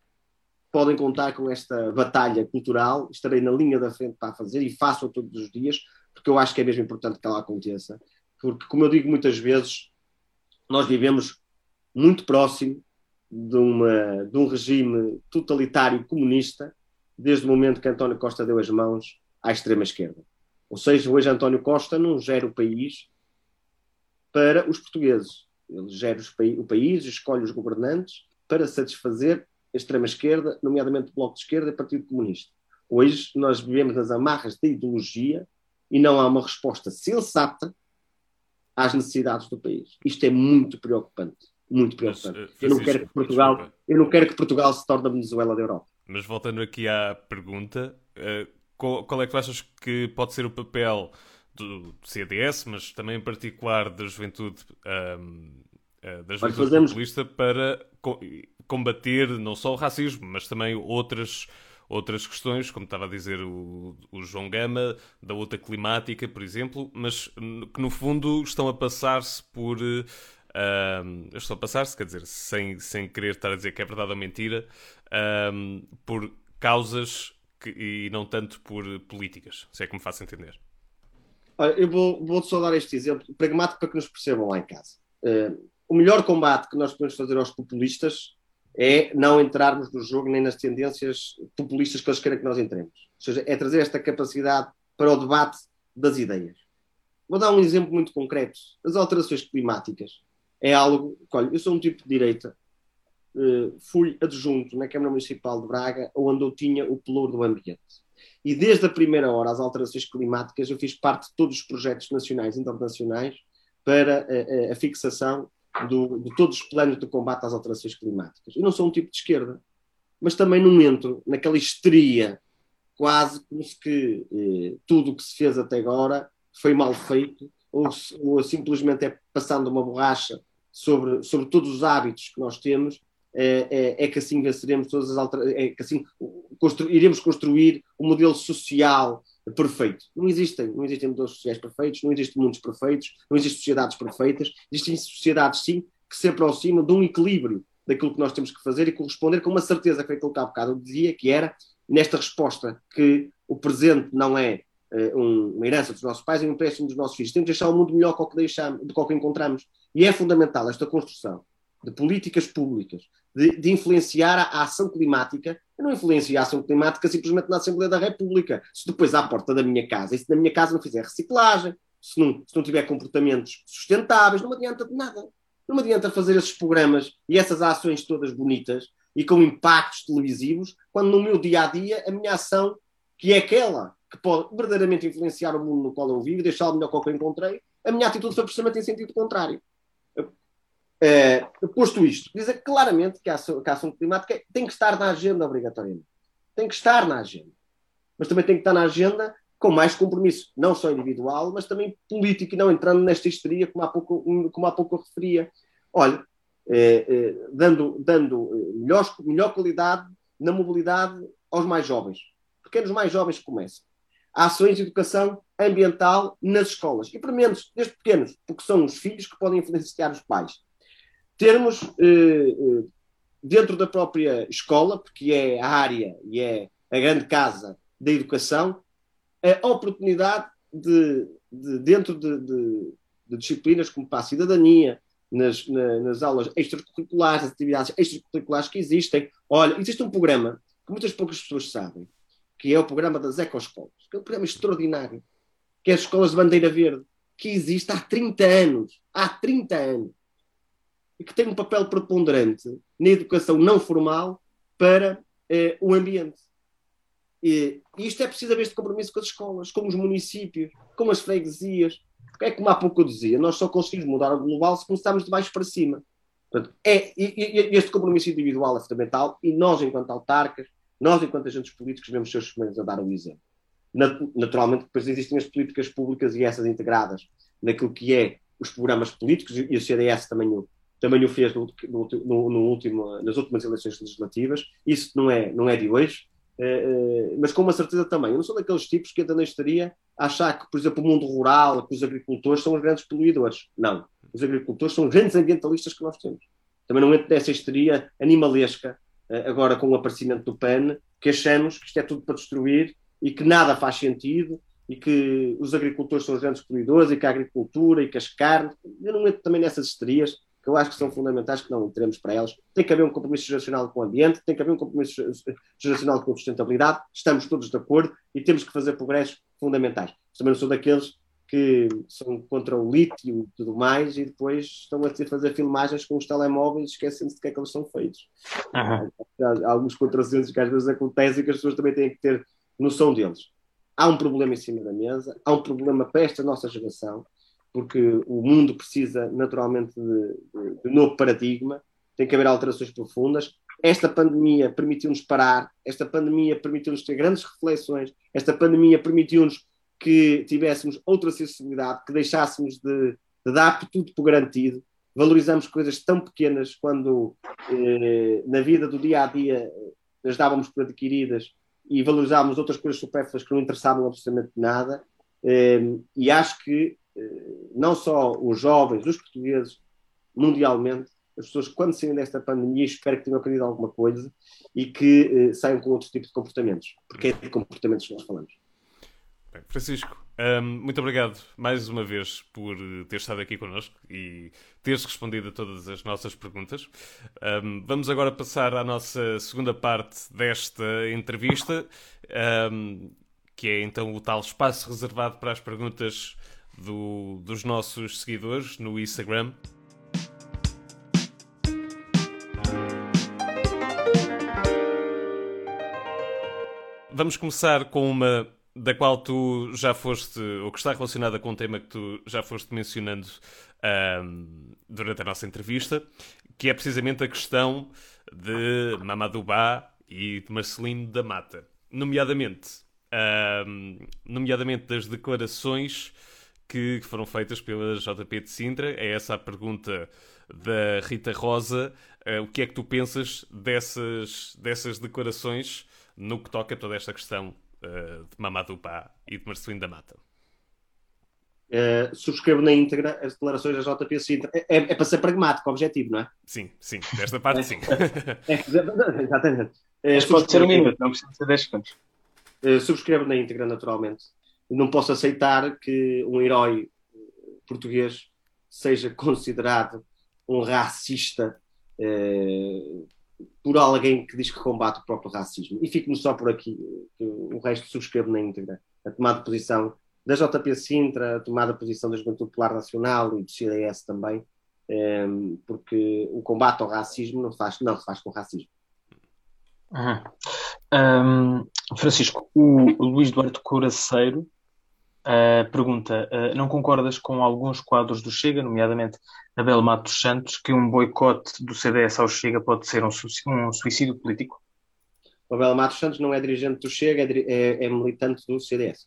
[SPEAKER 2] podem contar com esta batalha cultural. Estarei na linha da frente para fazer e faço-a todos os dias, porque eu acho que é mesmo importante que ela aconteça. Porque, como eu digo muitas vezes, nós vivemos muito próximo de, uma, de um regime totalitário comunista desde o momento que António Costa deu as mãos à extrema-esquerda. Ou seja, hoje António Costa não gera o país para os portugueses. Ele gera o país, escolhe os governantes para satisfazer a extrema-esquerda, nomeadamente o Bloco de Esquerda e o Partido Comunista. Hoje nós vivemos nas amarras da ideologia e não há uma resposta sensata às necessidades do país. Isto é muito preocupante. Muito preocupante. Mas, eu, não quero que Portugal, eu não quero que Portugal se torne a Venezuela da Europa.
[SPEAKER 1] Mas voltando aqui à pergunta, uh, qual, qual, é que tu achas que pode ser o papel do CDS, mas também em particular da juventude, um, eh, da juventude fazemos... populista para combater não só o racismo, mas também outras, outras questões, como estava a dizer o, o João Gama, da luta climática, por exemplo, mas que no fundo estão a passar-se por. Estão a passar-se, quer dizer, sem, sem querer estar a dizer que é verdade ou mentira, por causas que, e não tanto por políticas, se é que me faço entender.
[SPEAKER 2] Olha, eu vou, vou só dar este exemplo pragmático para que nos percebam lá em casa. Uh, o melhor combate que nós podemos fazer aos populistas é não entrarmos no jogo nem nas tendências populistas que eles querem que nós entremos. Ou seja, é trazer esta capacidade para o debate das ideias. Vou dar um exemplo muito concreto. As alterações climáticas é algo. Olha, eu sou um tipo de direita. Uh, fui adjunto na Câmara Municipal de Braga, onde eu tinha o pelouro do ambiente. E desde a primeira hora, as alterações climáticas, eu fiz parte de todos os projetos nacionais e internacionais para a, a, a fixação do, de todos os planos de combate às alterações climáticas. Eu não sou um tipo de esquerda, mas também não entro naquela histeria, quase como se que eh, tudo o que se fez até agora foi mal feito, ou, ou simplesmente é passando uma borracha sobre, sobre todos os hábitos que nós temos é, é, é, que assim venceremos todas as alterações, é que assim constru iremos construir um modelo social perfeito. Não existem, não existem modelos sociais perfeitos, não existem mundos perfeitos, não existem sociedades perfeitas, existem sociedades sim que se aproximam de um equilíbrio daquilo que nós temos que fazer e corresponder com uma certeza que foi aquilo que há bocado eu dizia, que era nesta resposta que o presente não é uh, um, uma herança dos nossos pais, é um empréstimo dos nossos filhos. Temos de deixar o mundo melhor do que, do que encontramos. E é fundamental esta construção de políticas públicas, de, de influenciar a, a, ação climática. Eu não influencio a ação climática simplesmente na Assembleia da República. Se depois à porta da minha casa, e se na minha casa não fizer reciclagem, se não, se não tiver comportamentos sustentáveis, não me adianta de nada. Não me adianta fazer esses programas e essas ações todas bonitas e com impactos televisivos, quando no meu dia a dia a minha ação, que é aquela que pode verdadeiramente influenciar o mundo no qual eu vivo, deixá-lo melhor que o que eu encontrei, a minha atitude foi precisamente em sentido contrário. É, posto isto, dizer claramente que a, ação, que a ação climática tem que estar na agenda obrigatoriamente. Tem que estar na agenda. Mas também tem que estar na agenda com mais compromisso, não só individual, mas também político, e não entrando nesta histeria como há pouco, como há pouco eu referia. Olha, é, é, dando, dando melhor, melhor qualidade na mobilidade aos mais jovens. Pequenos mais jovens que começam. Há ações de educação ambiental nas escolas. E, pelo menos, desde pequenos, porque são os filhos que podem influenciar os pais termos eh, eh, dentro da própria escola, porque é a área e é a grande casa da educação, a oportunidade de, de dentro de, de, de, disciplinas como para a cidadania, nas, na, nas aulas extracurriculares, as atividades extracurriculares que existem. Olha, existe um programa que muitas poucas pessoas sabem, que é o programa das ecoescolas, que é um programa extraordinário, que é as escolas de bandeira verde, que existe há 30 anos. Há 30 anos e que tem um papel preponderante na educação não formal para eh, o ambiente. E, isto é preciso haver este compromisso com as escolas, com os municípios, com as freguesias. É como há pouco eu dizia, nós só conseguimos mudar o global se começarmos de baixo para cima. Portanto, é, este compromisso individual é fundamental e nós, enquanto autarcas, nós, enquanto agentes políticos, devemos ser os primeiros a dar o exemplo. Naturalmente, depois existem as políticas públicas e essas integradas naquilo que é os programas políticos, e o CDS também o, também o fez no, no, no, último, nas últimas eleições legislativas. Isso não é, não é de hoje, uh, uh, mas com uma certeza também. Eu não sou daqueles tipos que ainda na estaria a achar que, por exemplo, o mundo rural, que os agricultores são os grandes poluidores. Não. Os agricultores são os grandes ambientalistas que nós temos. Também não entro nessa histeria animalesca, uh, agora com o aparecimento do PAN, que achamos que isto é tudo para destruir e que nada faz sentido e que os agricultores são os grandes poluidores e que a agricultura e que as carnes. Eu não entro também nessas histerias que eu acho que são fundamentais, que não teremos para elas. Tem que haver um compromisso geracional com o ambiente, tem que haver um compromisso geracional com a sustentabilidade, estamos todos de acordo e temos que fazer progressos fundamentais. Também não sou daqueles que são contra o lítio e tudo mais e depois estão a fazer filmagens com os telemóveis esquecendo-se de que é que eles são feitos. Uhum. Há, há alguns contrassensos que às vezes acontecem e que as pessoas também têm que ter noção deles. Há um problema em cima da mesa, há um problema para esta nossa geração, porque o mundo precisa naturalmente de, de, novo paradigma, tem que haver alterações profundas. Esta pandemia permitiu-nos parar, esta pandemia permitiu-nos ter grandes reflexões, esta pandemia permitiu-nos que tivéssemos outra sensibilidade, que deixássemos de, de dar tudo por garantido, valorizamos coisas tão pequenas quando eh, na vida do dia a dia as dávamos por adquiridas e valorizávamos outras coisas supérfluas que não interessavam absolutamente nada. Eh, e acho que eh, não só os jovens, os portugueses, mundialmente, as pessoas quando saem desta pandemia espero que tenham aprendido alguma coisa e que eh, saiam com outro tipo de comportamentos, porque é de comportamentos que nós falamos.
[SPEAKER 1] Bem, Francisco, um, muito obrigado mais uma vez por ter estado aqui connosco e teres respondido a todas as nossas perguntas. Um, vamos agora passar à nossa segunda parte desta entrevista, um, que é então o tal espaço reservado para as perguntas do, dos nossos seguidores no Instagram. Vamos começar com uma da qual tu já foste, ou que está relacionada com um tema que tu já foste mencionando um, durante a nossa entrevista, que é precisamente a questão de Mamadou Ba e de Marcelino da Mata. Nomeadamente, um, nomeadamente das declarações que foram feitas pela JP de Sintra. É essa a pergunta da Rita Rosa. Uh, o que é que tu pensas dessas, dessas declarações no que toca a toda esta questão uh, de Mamadou Pá e de Marcelino da Mata?
[SPEAKER 2] Uh, subscrevo na íntegra as declarações da JP Sintra. É, é, é, para ser pragmático, objetivo, não é?
[SPEAKER 1] Sim, sim, desta parte sim.
[SPEAKER 2] é, exatamente.
[SPEAKER 3] Mas pode ser um minuto, não precisa ser 10 segundos.
[SPEAKER 2] Uh, subscrevo na íntegra, naturalmente. Não posso aceitar que um herói português seja considerado um racista uh, por alguém que diz que combate o próprio racismo. E fico-me só por aqui, o resto subscrevo na íntegra. A tomada de posição da JP Sintra, a tomada de posição da Juventude Popular Nacional e do CDS também, um, porque o combate ao racismo não, faz, não se faz com racismo.
[SPEAKER 3] Uhum. Um, Francisco, o Luís Duarte Coraceiro Uh, pergunta: uh, não concordas com alguns quadros do Chega, nomeadamente Abel Matos Santos, que um boicote do CDS ao Chega pode ser um, um suicídio político?
[SPEAKER 2] O Abel Matos Santos não é dirigente do Chega, é, é, é militante do CDS.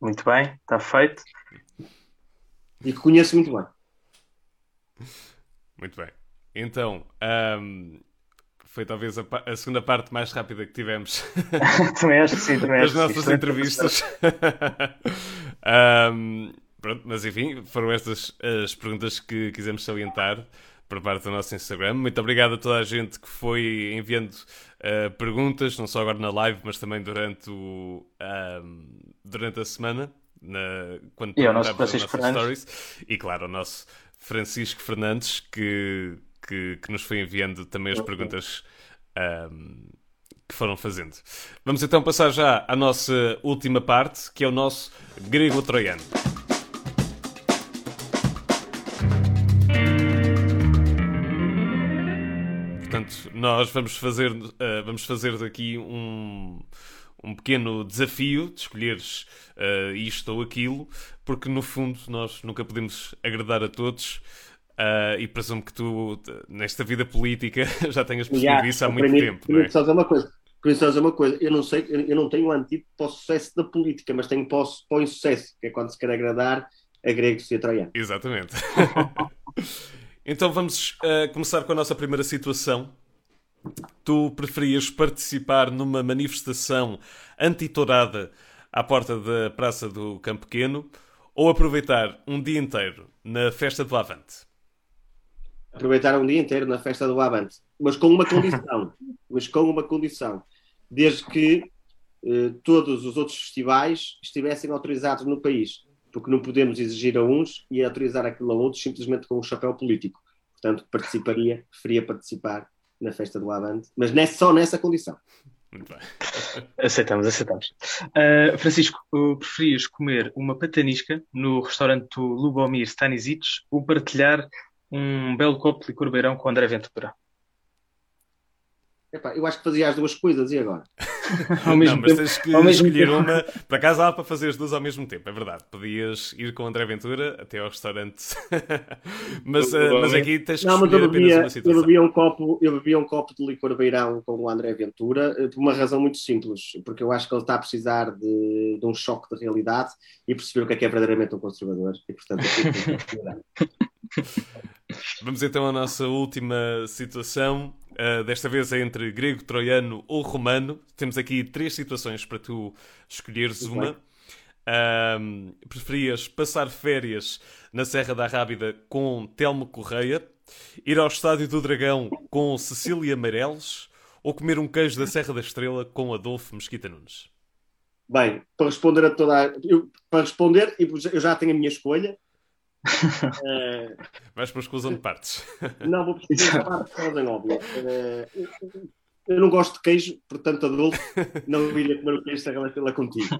[SPEAKER 3] Muito bem, está feito.
[SPEAKER 2] E que conheço muito bem.
[SPEAKER 1] Muito bem. Então, um, foi talvez a, a, segunda parte mais rápida que tivemos
[SPEAKER 3] também acho que sim, também
[SPEAKER 1] das nossas entrevistas. um, pronto, mas enfim, foram estas as perguntas que quisemos salientar por parte do nosso Instagram. Muito obrigado a toda a gente que foi enviando uh, perguntas, não só agora na live, mas também durante, o, um, durante a semana. Na, quando
[SPEAKER 3] e ao nosso Francisco Fernandes.
[SPEAKER 1] Stories. E claro, o nosso Francisco Fernandes, que que, que nos foi enviando também as perguntas um, que foram fazendo. Vamos então passar já à nossa última parte, que é o nosso grego-troiano. Portanto, nós vamos fazer, uh, vamos fazer daqui um, um pequeno desafio de escolheres uh, isto ou aquilo, porque no fundo nós nunca podemos agradar a todos. Uh, e presumo que tu, nesta vida política, já tenhas percebido yeah, isso há muito mim, tempo. Não é?
[SPEAKER 2] Só dizer uma coisa. Queria dizer uma coisa. Eu não sei, eu não tenho um antídoto para o sucesso da política, mas tenho para o, para o insucesso, que é quando se quer agradar a gregos e a troianos.
[SPEAKER 1] Exatamente. então vamos uh, começar com a nossa primeira situação. Tu preferias participar numa manifestação antitourada à porta da Praça do Campo Pequeno ou aproveitar um dia inteiro na festa do Avante?
[SPEAKER 2] Aproveitar um dia inteiro na festa do Avante, mas com uma condição, mas com uma condição, desde que eh, todos os outros festivais estivessem autorizados no país, porque não podemos exigir a uns e autorizar aquilo a outros simplesmente com um chapéu político. Portanto, participaria, preferia participar na festa do Avante, mas nessa, só nessa condição.
[SPEAKER 1] Muito bem.
[SPEAKER 3] Aceitamos, aceitamos. Uh, Francisco, preferias comer uma patanisca no restaurante do Lubomir Stanisic ou partilhar um belo copo de licor beirão com André Ventura.
[SPEAKER 2] Epá, eu acho que fazia as duas coisas, e agora?
[SPEAKER 1] ao mesmo não, mas tens que escolher tempo. uma. Por acaso há para fazer as duas ao mesmo tempo, é verdade. Podias ir com o André Ventura até ao restaurante, mas, uh, mas aqui tens que não, escolher bebia, apenas uma
[SPEAKER 2] Eu bebia, um copo, eu bebia um copo de licor beirão com o André Ventura eh, por uma razão muito simples, porque eu acho que ele está a precisar de, de um choque de realidade e perceber o que é que é verdadeiramente um conservador. E portanto,
[SPEAKER 1] Vamos então à nossa última situação. Uh, desta vez é entre grego, troiano ou romano. Temos aqui três situações para tu escolheres Muito uma. Uh, preferias passar férias na Serra da Rábida com Telmo Correia, ir ao Estádio do Dragão com Cecília Meireles ou comer um queijo da Serra da Estrela com Adolfo Mesquita Nunes?
[SPEAKER 2] Bem, para responder a toda a... eu, para responder, eu já tenho a minha escolha.
[SPEAKER 1] Uh... Vais para a exclusão de partes.
[SPEAKER 2] Não, vou precisar de parte de ordem óbvia. Uh, eu não gosto de queijo, portanto, adulto, não iria comer o queijo se ela contigo.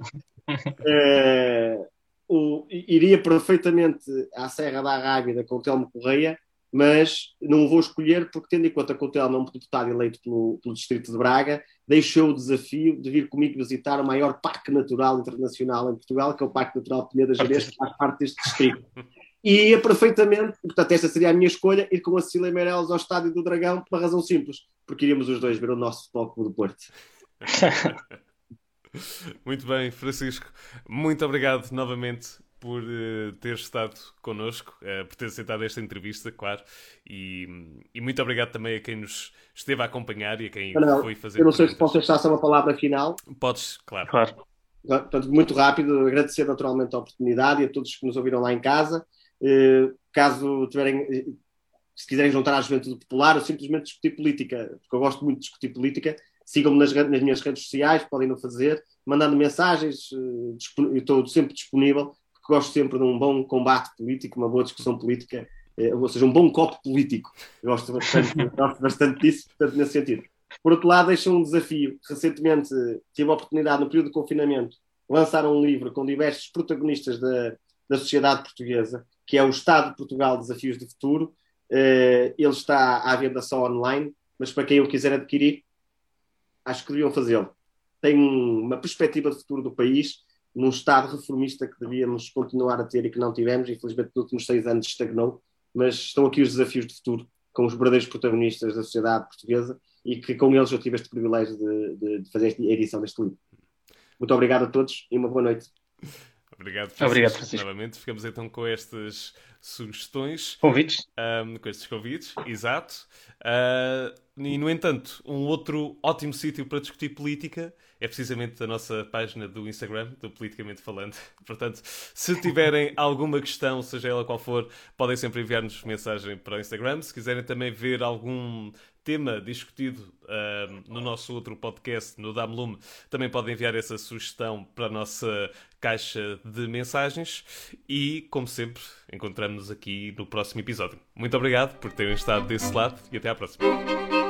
[SPEAKER 2] Uh, o, iria perfeitamente à Serra da Rábida com o Telmo Correia, mas não vou escolher porque, tendo em conta que o Telmo é um deputado eleito pelo, pelo Distrito de Braga, deixou o desafio de vir comigo visitar o maior parque natural internacional em Portugal, que é o Parque Natural de Pineda Gerês, que faz parte deste distrito. E ia perfeitamente, portanto, esta seria a minha escolha, ir com a Cecília Meirelles ao Estádio do Dragão, por uma razão simples, porque iríamos os dois ver o nosso Futebol Clube do Porto.
[SPEAKER 1] Muito bem, Francisco. Muito obrigado novamente por uh, ter estado connosco, uh, por ter aceitado esta entrevista, claro. E, e, muito obrigado também a quem nos esteve a acompanhar e a quem não, foi fazer.
[SPEAKER 2] Eu não sei se posso deixar só uma palavra final.
[SPEAKER 1] Podes, claro.
[SPEAKER 3] claro.
[SPEAKER 2] Portanto, muito rápido, agradecer naturalmente a oportunidade e a todos que nos ouviram lá em casa. Uh, caso tiverem, se quiserem juntar à juventude popular, ou simplesmente discutir política, porque eu gosto muito de discutir política, sigam-me nas, nas, minhas redes sociais, podem não fazer, mandando mensagens, uh, eu estou sempre disponível, porque gosto sempre de um bom combate político, uma boa discussão política, uh, ou seja, um bom copo político. Eu gosto bastante, gosto bastante disso, portanto, nesse sentido. Por outro lado, deixa um desafio. Recentemente tive a oportunidade, no período de confinamento, lançar um livro com diversos protagonistas da, da sociedade portuguesa, que é o Estado de Portugal Desafios do Futuro. Uh, ele está à venda só online, mas para quem o quiser adquirir, acho que deviam fazê-lo. Tem uma perspectiva de futuro do país, num Estado reformista que devíamos continuar a ter e que não tivemos, infelizmente nos últimos seis anos estagnou, mas estão aqui os desafios de futuro com os verdadeiros protagonistas da sociedade portuguesa e que com eles eu tive este privilégio de, de, de fazer a edição deste livro. Muito obrigado a todos e uma boa noite.
[SPEAKER 1] Obrigado, Francisco. Obrigado, Francisco. Novamente, ficamos então com estas sugestões.
[SPEAKER 3] Convites.
[SPEAKER 1] Um, com estes convites, exato. Uh, e, no entanto, um outro ótimo sítio para discutir política é precisamente a nossa página do Instagram, do Politicamente Falando. Portanto, se tiverem alguma questão, seja ela qual for, podem sempre enviar-nos mensagem para o Instagram. Se quiserem também ver algum tema discutido uh, no nosso outro podcast, no Damlume, também podem enviar essa sugestão para a nossa caixa de mensagens. E, como sempre, encontramos-nos aqui no próximo episódio. Muito obrigado por terem estado desse lado e até à próxima.